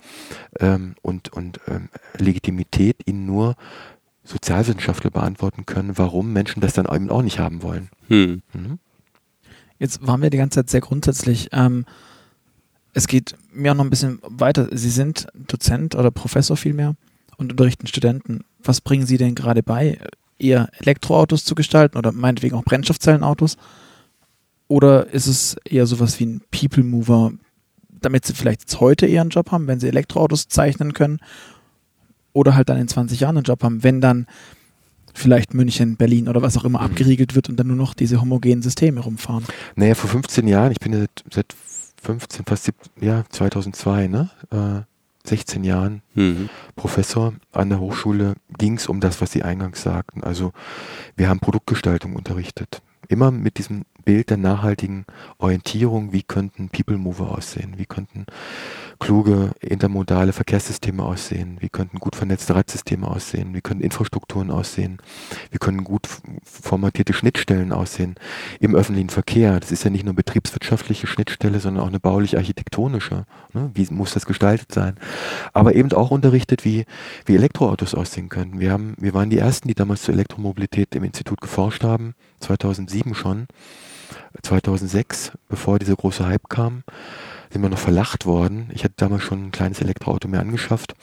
ähm, und, und ähm, Legitimität Ihnen nur Sozialwissenschaftler beantworten können, warum Menschen das dann eben auch nicht haben wollen. Hm. Mhm. Jetzt waren wir die ganze Zeit sehr grundsätzlich. Ähm, es geht mir auch noch ein bisschen weiter. Sie sind Dozent oder Professor vielmehr und unterrichten Studenten. Was bringen Sie denn gerade bei? Eher Elektroautos zu gestalten oder meinetwegen auch Brennstoffzellenautos? Oder ist es eher sowas wie ein People Mover, damit Sie vielleicht jetzt heute eher einen Job haben, wenn Sie Elektroautos zeichnen können? Oder halt dann in 20 Jahren einen Job haben, wenn dann vielleicht München, Berlin oder was auch immer mhm. abgeriegelt wird und dann nur noch diese homogenen Systeme rumfahren? Naja, vor 15 Jahren, ich bin seit, seit 15, fast 17, ja, 2002, ne? Äh, 16 Jahren mhm. Professor an der Hochschule, ging es um das, was Sie eingangs sagten. Also wir haben Produktgestaltung unterrichtet. Immer mit diesem Bild der nachhaltigen Orientierung, wie könnten People Mover aussehen, wie könnten kluge intermodale Verkehrssysteme aussehen? Wie könnten gut vernetzte Radsysteme aussehen? Wie könnten Infrastrukturen aussehen? Wie können gut formatierte Schnittstellen aussehen im öffentlichen Verkehr? Das ist ja nicht nur betriebswirtschaftliche Schnittstelle, sondern auch eine baulich-architektonische. Ne? Wie muss das gestaltet sein? Aber eben auch unterrichtet, wie, wie Elektroautos aussehen könnten. Wir, haben, wir waren die Ersten, die damals zur Elektromobilität im Institut geforscht haben, 2007 schon. 2006, bevor dieser große Hype kam, sind wir noch verlacht worden. Ich hatte damals schon ein kleines Elektroauto mir angeschafft.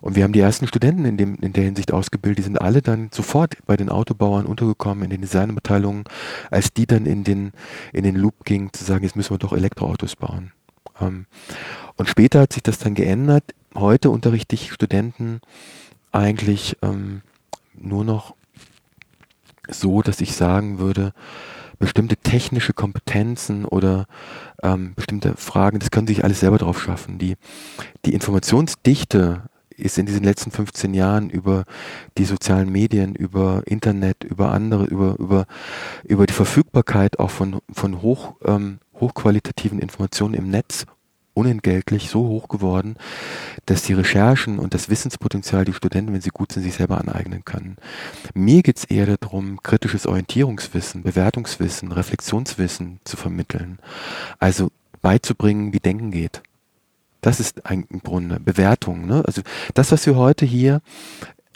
Und wir haben die ersten Studenten in, dem, in der Hinsicht ausgebildet. Die sind alle dann sofort bei den Autobauern untergekommen, in den Designabteilungen, als die dann in den, in den Loop ging, zu sagen, jetzt müssen wir doch Elektroautos bauen. Ähm, und später hat sich das dann geändert. Heute unterrichte ich Studenten eigentlich ähm, nur noch so, dass ich sagen würde, bestimmte technische Kompetenzen oder ähm, bestimmte Fragen, das können Sie sich alles selber drauf schaffen. Die, die Informationsdichte ist in diesen letzten 15 Jahren über die sozialen Medien, über Internet, über andere, über, über, über die Verfügbarkeit auch von, von hoch, ähm, hochqualitativen Informationen im Netz unentgeltlich so hoch geworden, dass die Recherchen und das Wissenspotenzial die Studenten, wenn sie gut sind, sich selber aneignen können. Mir geht es eher darum, kritisches Orientierungswissen, Bewertungswissen, Reflexionswissen zu vermitteln. Also beizubringen, wie Denken geht. Das ist ein, Grunde Bewertung. Ne? Also das, was wir heute hier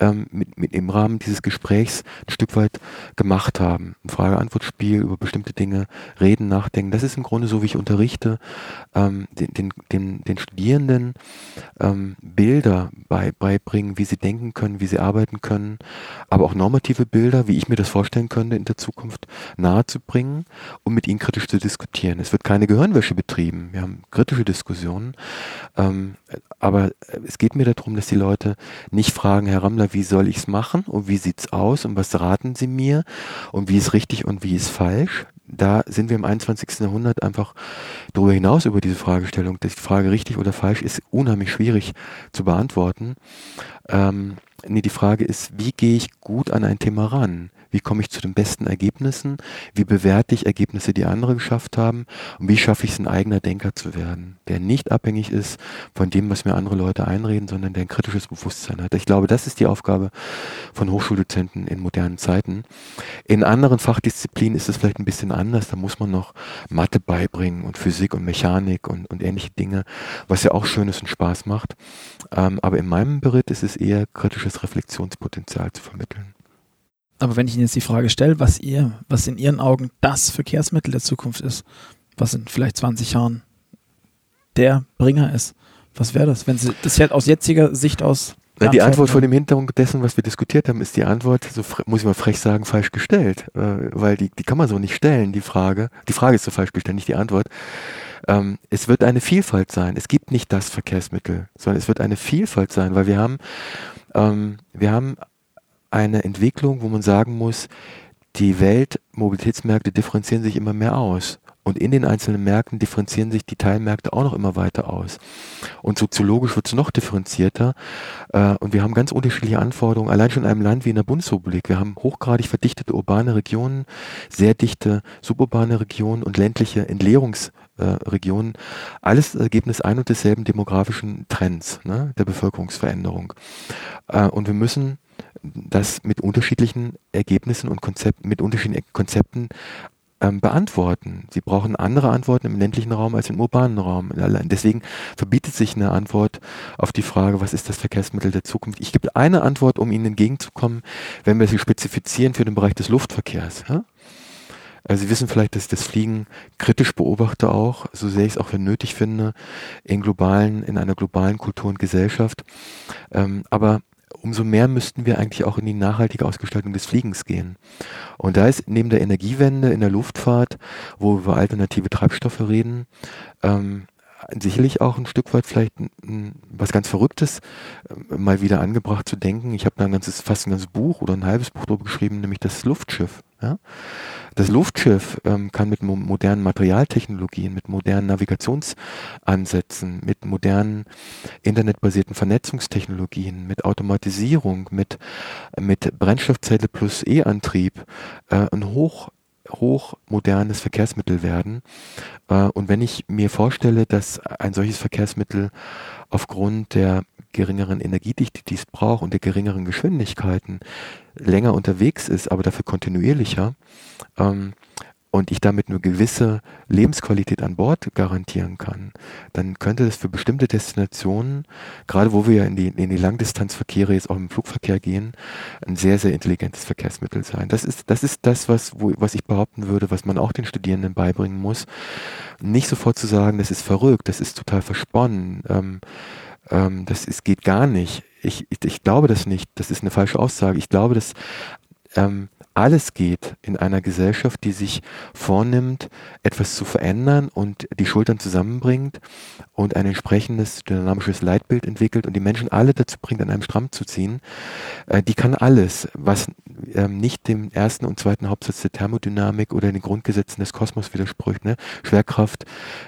ähm, mit, mit im Rahmen dieses Gesprächs ein Stück weit gemacht haben. Ein Frage-Antwort-Spiel über bestimmte Dinge, reden, nachdenken. Das ist im Grunde so, wie ich unterrichte, ähm, den, den, den, den Studierenden ähm, Bilder bei, beibringen, wie sie denken können, wie sie arbeiten können, aber auch normative Bilder, wie ich mir das vorstellen könnte, in der Zukunft nahezubringen, um mit ihnen kritisch zu diskutieren. Es wird keine Gehirnwäsche betrieben. Wir haben kritische Diskussionen. Ähm, aber es geht mir darum, dass die Leute nicht fragen, Herr Rammler, wie soll ich es machen und wie sieht's aus und was raten Sie mir und wie ist richtig und wie ist falsch. Da sind wir im 21. Jahrhundert einfach darüber hinaus über diese Fragestellung. Die Frage richtig oder falsch ist unheimlich schwierig zu beantworten. Ähm, nee, die Frage ist, wie gehe ich gut an ein Thema ran? Wie komme ich zu den besten Ergebnissen? Wie bewerte ich Ergebnisse, die andere geschafft haben? Und wie schaffe ich es, ein eigener Denker zu werden, der nicht abhängig ist von dem, was mir andere Leute einreden, sondern der ein kritisches Bewusstsein hat? Ich glaube, das ist die Aufgabe von Hochschuldozenten in modernen Zeiten. In anderen Fachdisziplinen ist es vielleicht ein bisschen anders. Da muss man noch Mathe beibringen und Physik und Mechanik und, und ähnliche Dinge, was ja auch schön ist und Spaß macht. Ähm, aber in meinem Bericht ist es eher kritisches Reflexionspotenzial zu vermitteln. Aber wenn ich Ihnen jetzt die Frage stelle, was ihr, was in Ihren Augen das Verkehrsmittel der Zukunft ist, was in vielleicht 20 Jahren der Bringer ist, was wäre das, wenn Sie das jetzt aus jetziger Sicht aus na, die Antwort vor dem Hintergrund dessen, was wir diskutiert haben, ist die Antwort, so muss ich mal frech sagen, falsch gestellt. Äh, weil die, die kann man so nicht stellen, die Frage. Die Frage ist so falsch gestellt, nicht die Antwort. Ähm, es wird eine Vielfalt sein. Es gibt nicht das Verkehrsmittel, sondern es wird eine Vielfalt sein, weil wir haben, ähm, wir haben eine Entwicklung, wo man sagen muss, die Weltmobilitätsmärkte differenzieren sich immer mehr aus. Und in den einzelnen Märkten differenzieren sich die Teilmärkte auch noch immer weiter aus. Und soziologisch wird es noch differenzierter. Äh, und wir haben ganz unterschiedliche Anforderungen, allein schon in einem Land wie in der Bundesrepublik. Wir haben hochgradig verdichtete urbane Regionen, sehr dichte suburbane Regionen und ländliche Entleerungsregionen. Alles Ergebnis ein und desselben demografischen Trends, ne, der Bevölkerungsveränderung. Äh, und wir müssen das mit unterschiedlichen Ergebnissen und Konzepten, mit unterschiedlichen Konzepten ähm, beantworten. Sie brauchen andere Antworten im ländlichen Raum als im urbanen Raum. Deswegen verbietet sich eine Antwort auf die Frage, was ist das Verkehrsmittel der Zukunft? Ich gebe eine Antwort, um Ihnen entgegenzukommen, wenn wir sie spezifizieren für den Bereich des Luftverkehrs. Ja? Also Sie wissen vielleicht, dass ich das Fliegen kritisch beobachte auch, so sehr ich es auch für nötig finde, in globalen, in einer globalen Kultur und Gesellschaft. Ähm, aber umso mehr müssten wir eigentlich auch in die nachhaltige Ausgestaltung des Fliegens gehen. Und da ist neben der Energiewende in der Luftfahrt, wo wir über alternative Treibstoffe reden, ähm, sicherlich auch ein Stück weit vielleicht was ganz Verrücktes äh, mal wieder angebracht zu denken. Ich habe da ein ganzes, fast ein ganzes Buch oder ein halbes Buch darüber geschrieben, nämlich das Luftschiff. Ja? Das Luftschiff ähm, kann mit mo modernen Materialtechnologien, mit modernen Navigationsansätzen, mit modernen internetbasierten Vernetzungstechnologien, mit Automatisierung, mit, mit Brennstoffzelle plus E-Antrieb äh, ein hoch hochmodernes Verkehrsmittel werden. Äh, und wenn ich mir vorstelle, dass ein solches Verkehrsmittel aufgrund der geringeren Energiedichte, die es braucht und der geringeren Geschwindigkeiten länger unterwegs ist, aber dafür kontinuierlicher, ähm, und ich damit eine gewisse Lebensqualität an Bord garantieren kann, dann könnte das für bestimmte Destinationen, gerade wo wir ja in die, in die Langdistanzverkehre jetzt auch im Flugverkehr gehen, ein sehr, sehr intelligentes Verkehrsmittel sein. Das ist das, ist das was, wo, was ich behaupten würde, was man auch den Studierenden beibringen muss. Nicht sofort zu sagen, das ist verrückt, das ist total versponnen, ähm, ähm, das ist, geht gar nicht. Ich, ich, ich glaube das nicht. Das ist eine falsche Aussage. Ich glaube, dass ähm, alles geht in einer Gesellschaft, die sich vornimmt, etwas zu verändern und die Schultern zusammenbringt und ein entsprechendes dynamisches Leitbild entwickelt und die Menschen alle dazu bringt, an einem Stramm zu ziehen, äh, die kann alles, was ähm, nicht dem ersten und zweiten Hauptsatz der Thermodynamik oder den Grundgesetzen des Kosmos widerspricht. Ne? Schwerkraft,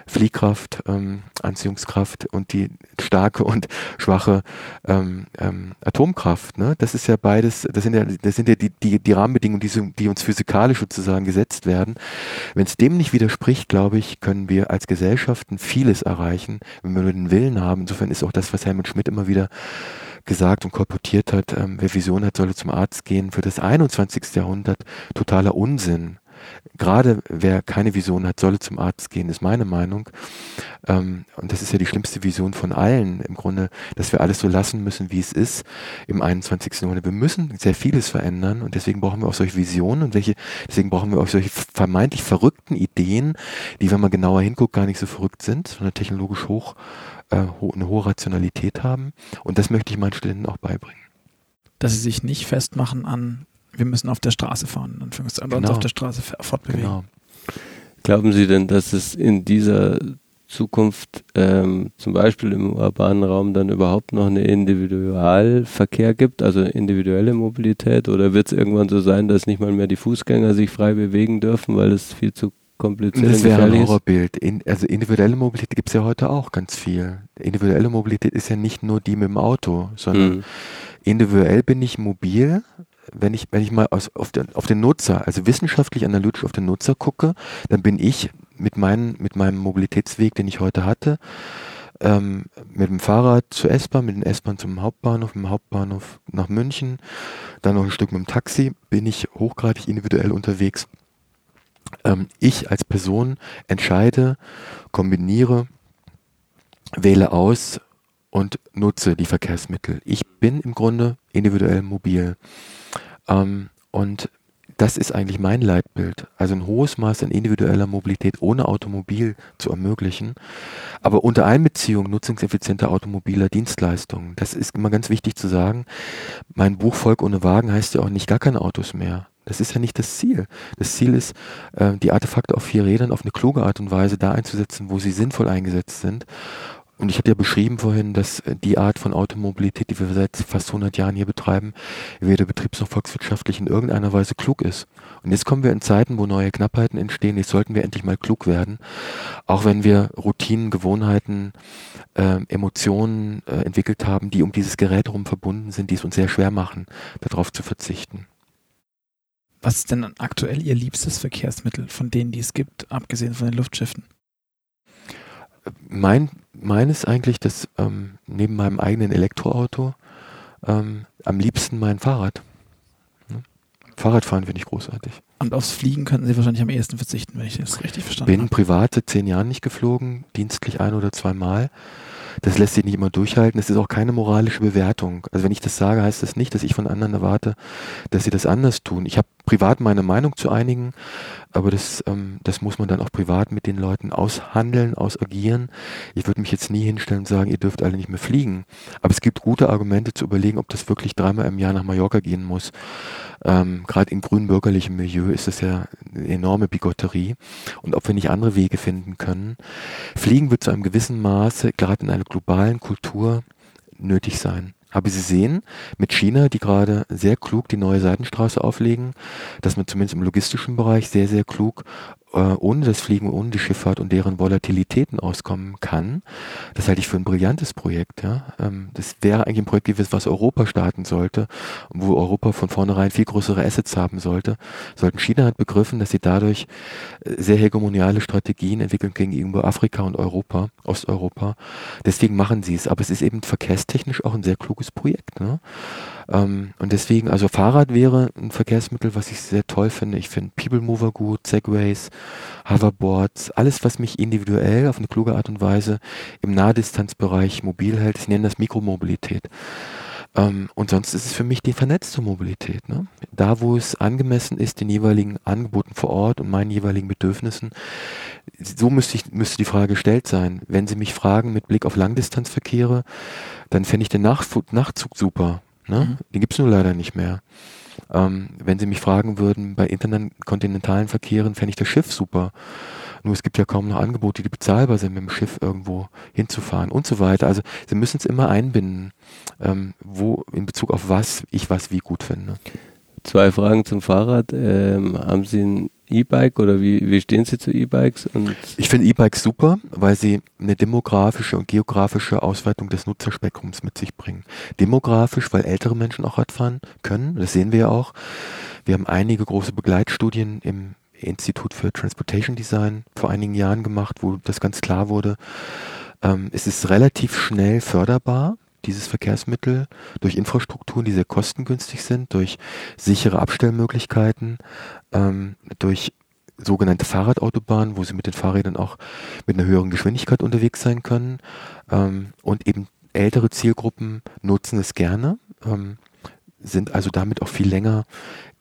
Fliehkraft, ähm, Anziehungskraft und die starke und schwache ähm, ähm, Atomkraft. Ne? Das ist ja beides, das sind ja, das sind ja die, die, die Rahmenbedingungen, die, die uns physikalisch sozusagen gesetzt werden. Wenn es dem nicht widerspricht, glaube ich, können wir als Gesellschaften vieles erreichen, wenn wir nur den Willen haben. Insofern ist auch das, was Helmut Schmidt immer wieder gesagt und kolportiert hat, ähm, wer Vision hat, solle zum Arzt gehen, für das 21. Jahrhundert totaler Unsinn. Gerade wer keine Vision hat, solle zum Arzt gehen, ist meine Meinung. Ähm, und das ist ja die schlimmste Vision von allen im Grunde, dass wir alles so lassen müssen, wie es ist im 21. Jahrhundert. Wir müssen sehr vieles verändern und deswegen brauchen wir auch solche Visionen und welche, deswegen brauchen wir auch solche vermeintlich verrückten Ideen, die, wenn man genauer hinguckt, gar nicht so verrückt sind, sondern technologisch hoch äh, eine hohe Rationalität haben. Und das möchte ich meinen Studenten auch beibringen. Dass sie sich nicht festmachen an, wir müssen auf der Straße fahren, dann genau. uns auf der Straße fortbewegen. Genau. Glauben Sie denn, dass es in dieser Zukunft ähm, zum Beispiel im urbanen Raum dann überhaupt noch eine Individualverkehr gibt, also individuelle Mobilität, oder wird es irgendwann so sein, dass nicht mal mehr die Fußgänger sich frei bewegen dürfen, weil es viel zu kompliziert Das wäre ein Horrorbild. In, also individuelle Mobilität gibt es ja heute auch ganz viel. Individuelle Mobilität ist ja nicht nur die mit dem Auto, sondern hm. individuell bin ich mobil. Wenn ich, wenn ich mal aus, auf, den, auf den Nutzer, also wissenschaftlich analytisch auf den Nutzer gucke, dann bin ich mit, mein, mit meinem Mobilitätsweg, den ich heute hatte, ähm, mit dem Fahrrad zur S-Bahn, mit dem S-Bahn zum Hauptbahnhof, mit dem Hauptbahnhof nach München, dann noch ein Stück mit dem Taxi, bin ich hochgradig individuell unterwegs ähm, ich als Person entscheide, kombiniere, wähle aus und nutze die Verkehrsmittel. Ich bin im Grunde individuell mobil. Ähm, und das ist eigentlich mein Leitbild. Also ein hohes Maß an individueller Mobilität ohne Automobil zu ermöglichen, aber unter Einbeziehung nutzungseffizienter automobiler Dienstleistungen. Das ist immer ganz wichtig zu sagen. Mein Buch Volk ohne Wagen heißt ja auch nicht gar keine Autos mehr. Das ist ja nicht das Ziel. Das Ziel ist, äh, die Artefakte auf vier Rädern auf eine kluge Art und Weise da einzusetzen, wo sie sinnvoll eingesetzt sind. Und ich hatte ja beschrieben vorhin, dass äh, die Art von Automobilität, die wir seit fast 100 Jahren hier betreiben, weder betriebs- noch volkswirtschaftlich in irgendeiner Weise klug ist. Und jetzt kommen wir in Zeiten, wo neue Knappheiten entstehen. Jetzt sollten wir endlich mal klug werden. Auch wenn wir Routinen, Gewohnheiten, äh, Emotionen äh, entwickelt haben, die um dieses Gerät herum verbunden sind, die es uns sehr schwer machen, darauf zu verzichten. Was ist denn aktuell Ihr liebstes Verkehrsmittel von denen, die es gibt, abgesehen von den Luftschiffen? Mein, mein ist eigentlich, dass ähm, neben meinem eigenen Elektroauto ähm, am liebsten mein Fahrrad. Ne? Fahrradfahren finde ich großartig. Und aufs Fliegen könnten Sie wahrscheinlich am ehesten verzichten, wenn ich das richtig verstanden habe. Bin privat seit zehn Jahren nicht geflogen, dienstlich ein oder zweimal. Das lässt sich nicht immer durchhalten. Es ist auch keine moralische Bewertung. Also wenn ich das sage, heißt das nicht, dass ich von anderen erwarte, dass sie das anders tun. Ich habe privat meine Meinung zu einigen, aber das, ähm, das muss man dann auch privat mit den Leuten aushandeln, ausagieren. Ich würde mich jetzt nie hinstellen und sagen, ihr dürft alle nicht mehr fliegen. Aber es gibt gute Argumente zu überlegen, ob das wirklich dreimal im Jahr nach Mallorca gehen muss. Ähm, Gerade in grünbürgerlichem Milieu ist das ja eine enorme Bigotterie. Und ob wir nicht andere Wege finden können. Fliegen wird zu einem gewissen Maße, gerade in einer globalen Kultur, nötig sein. Aber Sie sehen mit China, die gerade sehr klug die neue Seitenstraße auflegen, dass man zumindest im logistischen Bereich sehr, sehr klug äh, ohne das Fliegen, ohne die Schifffahrt und deren Volatilitäten auskommen kann. Das halte ich für ein brillantes Projekt. Ja? Ähm, das wäre eigentlich ein Projekt gewesen, was Europa starten sollte, wo Europa von vornherein viel größere Assets haben sollte. Sollten China hat begriffen, dass sie dadurch äh, sehr hegemoniale Strategien entwickeln gegenüber Afrika und Europa, Osteuropa. Deswegen machen sie es. Aber es ist eben verkehrstechnisch auch ein sehr kluges Projekt. Ne? Ähm, und deswegen, also Fahrrad wäre ein Verkehrsmittel, was ich sehr toll finde. Ich finde People Mover gut, Segways, Hoverboards, alles, was mich individuell auf eine kluge Art und Weise im Nahdistanzbereich mobil hält. Ich nenne das Mikromobilität. Ähm, und sonst ist es für mich die vernetzte Mobilität. Ne? Da, wo es angemessen ist, den jeweiligen Angeboten vor Ort und meinen jeweiligen Bedürfnissen. So müsste, ich, müsste die Frage gestellt sein. Wenn Sie mich fragen mit Blick auf Langdistanzverkehre, dann fände ich den Nachtzug super. Ne? Mhm. Den gibt's nur leider nicht mehr. Ähm, wenn Sie mich fragen würden, bei interkontinentalen Verkehren fände ich das Schiff super. Nur es gibt ja kaum noch Angebote, die bezahlbar sind, mit dem Schiff irgendwo hinzufahren und so weiter. Also Sie müssen es immer einbinden, ähm, wo in Bezug auf was ich was wie gut finde. Zwei Fragen zum Fahrrad. Ähm, haben Sie ein E-Bike oder wie, wie stehen Sie zu E-Bikes? Ich finde E-Bikes super, weil sie eine demografische und geografische Ausweitung des Nutzerspektrums mit sich bringen. Demografisch, weil ältere Menschen auch Radfahren können, das sehen wir ja auch. Wir haben einige große Begleitstudien im Institut für Transportation Design vor einigen Jahren gemacht, wo das ganz klar wurde. Ähm, es ist relativ schnell förderbar dieses Verkehrsmittel durch Infrastrukturen, die sehr kostengünstig sind, durch sichere Abstellmöglichkeiten, ähm, durch sogenannte Fahrradautobahnen, wo sie mit den Fahrrädern auch mit einer höheren Geschwindigkeit unterwegs sein können. Ähm, und eben ältere Zielgruppen nutzen es gerne, ähm, sind also damit auch viel länger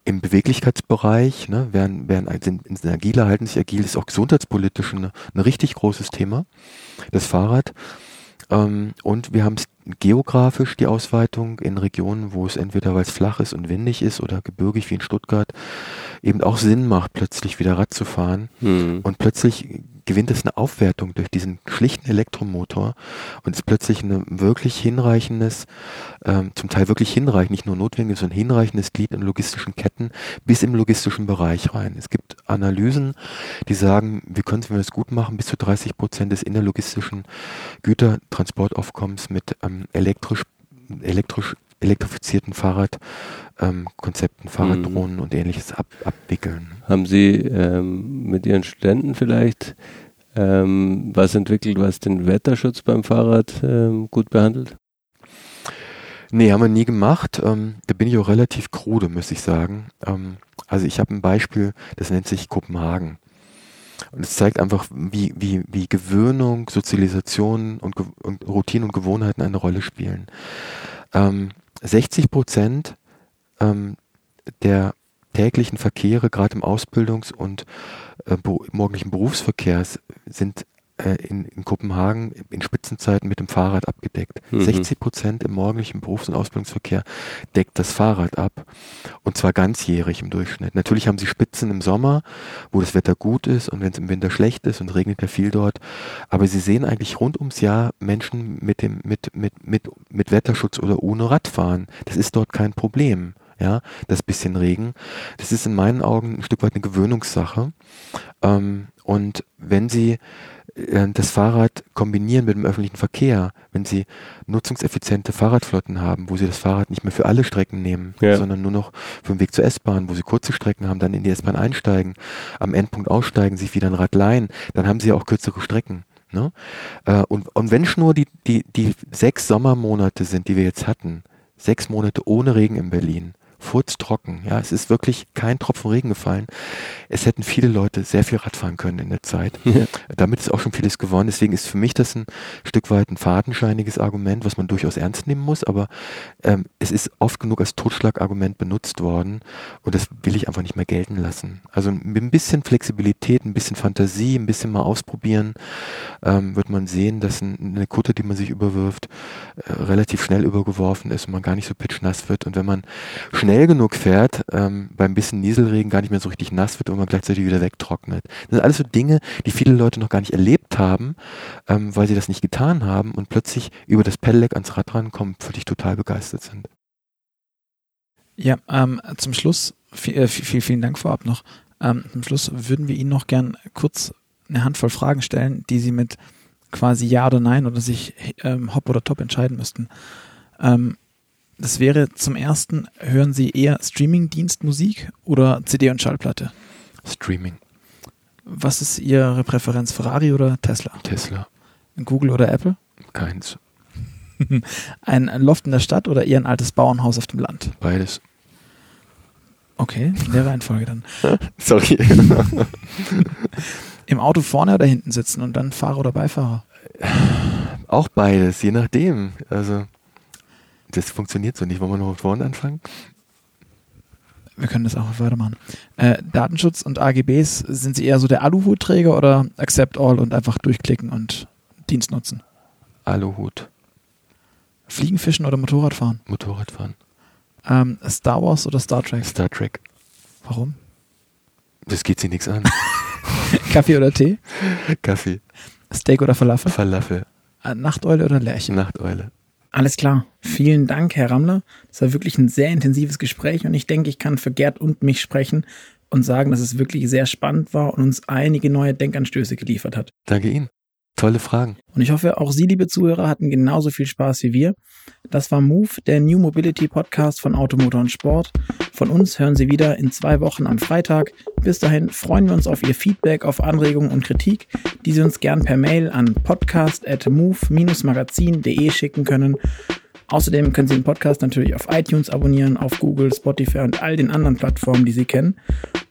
im Beweglichkeitsbereich, ne, werden, werden, sind, sind agiler, halten sich agil, ist auch gesundheitspolitisch ein, ein richtig großes Thema, das Fahrrad. Ähm, und wir haben geografisch die Ausweitung in Regionen, wo es entweder weil es flach ist und windig ist oder gebirgig wie in Stuttgart eben auch Sinn macht, plötzlich wieder Rad zu fahren. Mhm. Und plötzlich gewinnt es eine Aufwertung durch diesen schlichten Elektromotor und ist plötzlich ein wirklich hinreichendes, ähm, zum Teil wirklich hinreichend, nicht nur notwendiges, sondern hinreichendes Glied in logistischen Ketten bis im logistischen Bereich rein. Es gibt Analysen, die sagen, wir können, wenn wir das gut machen, bis zu 30 Prozent des innerlogistischen Gütertransportaufkommens mit ähm, elektrisch, elektrisch elektrifizierten Fahrradkonzepten, ähm, Fahrraddrohnen mhm. und ähnliches ab, abwickeln. Haben Sie ähm, mit Ihren Studenten vielleicht ähm, was entwickelt, was den Wetterschutz beim Fahrrad ähm, gut behandelt? Nee, haben wir nie gemacht. Ähm, da bin ich auch relativ krude, muss ich sagen. Ähm, also ich habe ein Beispiel, das nennt sich Kopenhagen. Und es zeigt einfach, wie, wie, wie Gewöhnung, Sozialisation und, und Routine und Gewohnheiten eine Rolle spielen. Ähm, 60 Prozent ähm, der täglichen Verkehre, gerade im Ausbildungs- und äh, morgendlichen Berufsverkehrs, sind äh, in, in, Kopenhagen in Spitzenzeiten mit dem Fahrrad abgedeckt. Mhm. 60 Prozent im morgendlichen Berufs- und Ausbildungsverkehr deckt das Fahrrad ab. Und zwar ganzjährig im Durchschnitt. Natürlich haben sie Spitzen im Sommer, wo das Wetter gut ist und wenn es im Winter schlecht ist und regnet ja viel dort. Aber sie sehen eigentlich rund ums Jahr Menschen mit dem, mit, mit, mit, mit Wetterschutz oder ohne Radfahren. Das ist dort kein Problem ja, das bisschen Regen. Das ist in meinen Augen ein Stück weit eine Gewöhnungssache. Ähm, und wenn Sie äh, das Fahrrad kombinieren mit dem öffentlichen Verkehr, wenn sie nutzungseffiziente Fahrradflotten haben, wo sie das Fahrrad nicht mehr für alle Strecken nehmen, ja. sondern nur noch für den Weg zur S-Bahn, wo sie kurze Strecken haben, dann in die S-Bahn einsteigen, am Endpunkt aussteigen, sich wieder ein Rad leihen, dann haben sie auch kürzere Strecken. Ne? Äh, und, und wenn es nur die, die, die sechs Sommermonate sind, die wir jetzt hatten, sechs Monate ohne Regen in Berlin, furztrocken. Ja, es ist wirklich kein Tropfen Regen gefallen. Es hätten viele Leute sehr viel Radfahren können in der Zeit. Ja. Damit ist auch schon vieles gewonnen. Deswegen ist für mich das ein Stück weit ein fadenscheiniges Argument, was man durchaus ernst nehmen muss. Aber ähm, es ist oft genug als Totschlagargument benutzt worden und das will ich einfach nicht mehr gelten lassen. Also mit ein bisschen Flexibilität, ein bisschen Fantasie, ein bisschen mal ausprobieren, ähm, wird man sehen, dass ein, eine Kutte, die man sich überwirft, äh, relativ schnell übergeworfen ist und man gar nicht so pitchnass wird. Und wenn man schnell genug fährt, ähm, beim bisschen Nieselregen gar nicht mehr so richtig nass wird und man gleichzeitig wieder wegtrocknet. Das sind alles so Dinge, die viele Leute noch gar nicht erlebt haben, ähm, weil sie das nicht getan haben und plötzlich über das Pedelec ans Rad rankommen, völlig total begeistert sind. Ja, ähm, zum Schluss, viel, äh, viel, vielen Dank vorab noch. Ähm, zum Schluss würden wir Ihnen noch gern kurz eine Handvoll Fragen stellen, die Sie mit quasi Ja oder Nein oder sich ähm, Hop oder Top entscheiden müssten. Ähm, das wäre zum ersten, hören Sie eher Streaming-Dienst Musik oder CD und Schallplatte? Streaming. Was ist Ihre Präferenz, Ferrari oder Tesla? Tesla. Google oder Apple? Keins. ein Loft in der Stadt oder eher ein altes Bauernhaus auf dem Land? Beides. Okay, in der Reihenfolge dann. Sorry. Im Auto vorne oder hinten sitzen und dann Fahrer oder Beifahrer? Auch beides, je nachdem. Also, das funktioniert so nicht. Wollen wir noch vorne anfangen? Wir können das auch weitermachen. Äh, Datenschutz und AGBs, sind Sie eher so der Aluhutträger oder Accept All und einfach durchklicken und Dienst nutzen? Aluhut. Fliegen, Fischen oder Motorradfahren? Motorradfahren. Ähm, Star Wars oder Star Trek? Star Trek. Warum? Das geht sie nichts an. Kaffee oder Tee? Kaffee. Steak oder Falafel? Falafel. Äh, Nachteule oder Lerche? Nachteule. Alles klar. Vielen Dank, Herr Rammler. Das war wirklich ein sehr intensives Gespräch und ich denke, ich kann für Gerd und mich sprechen und sagen, dass es wirklich sehr spannend war und uns einige neue Denkanstöße geliefert hat. Danke Ihnen. Tolle Fragen. Und ich hoffe, auch Sie, liebe Zuhörer, hatten genauso viel Spaß wie wir. Das war Move, der New Mobility Podcast von Automotor und Sport. Von uns hören Sie wieder in zwei Wochen am Freitag. Bis dahin freuen wir uns auf Ihr Feedback, auf Anregungen und Kritik, die Sie uns gern per Mail an podcast.move-magazin.de schicken können. Außerdem können Sie den Podcast natürlich auf iTunes abonnieren, auf Google, Spotify und all den anderen Plattformen, die Sie kennen.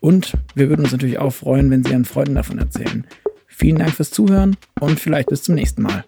Und wir würden uns natürlich auch freuen, wenn Sie Ihren Freunden davon erzählen. Vielen Dank fürs Zuhören und vielleicht bis zum nächsten Mal.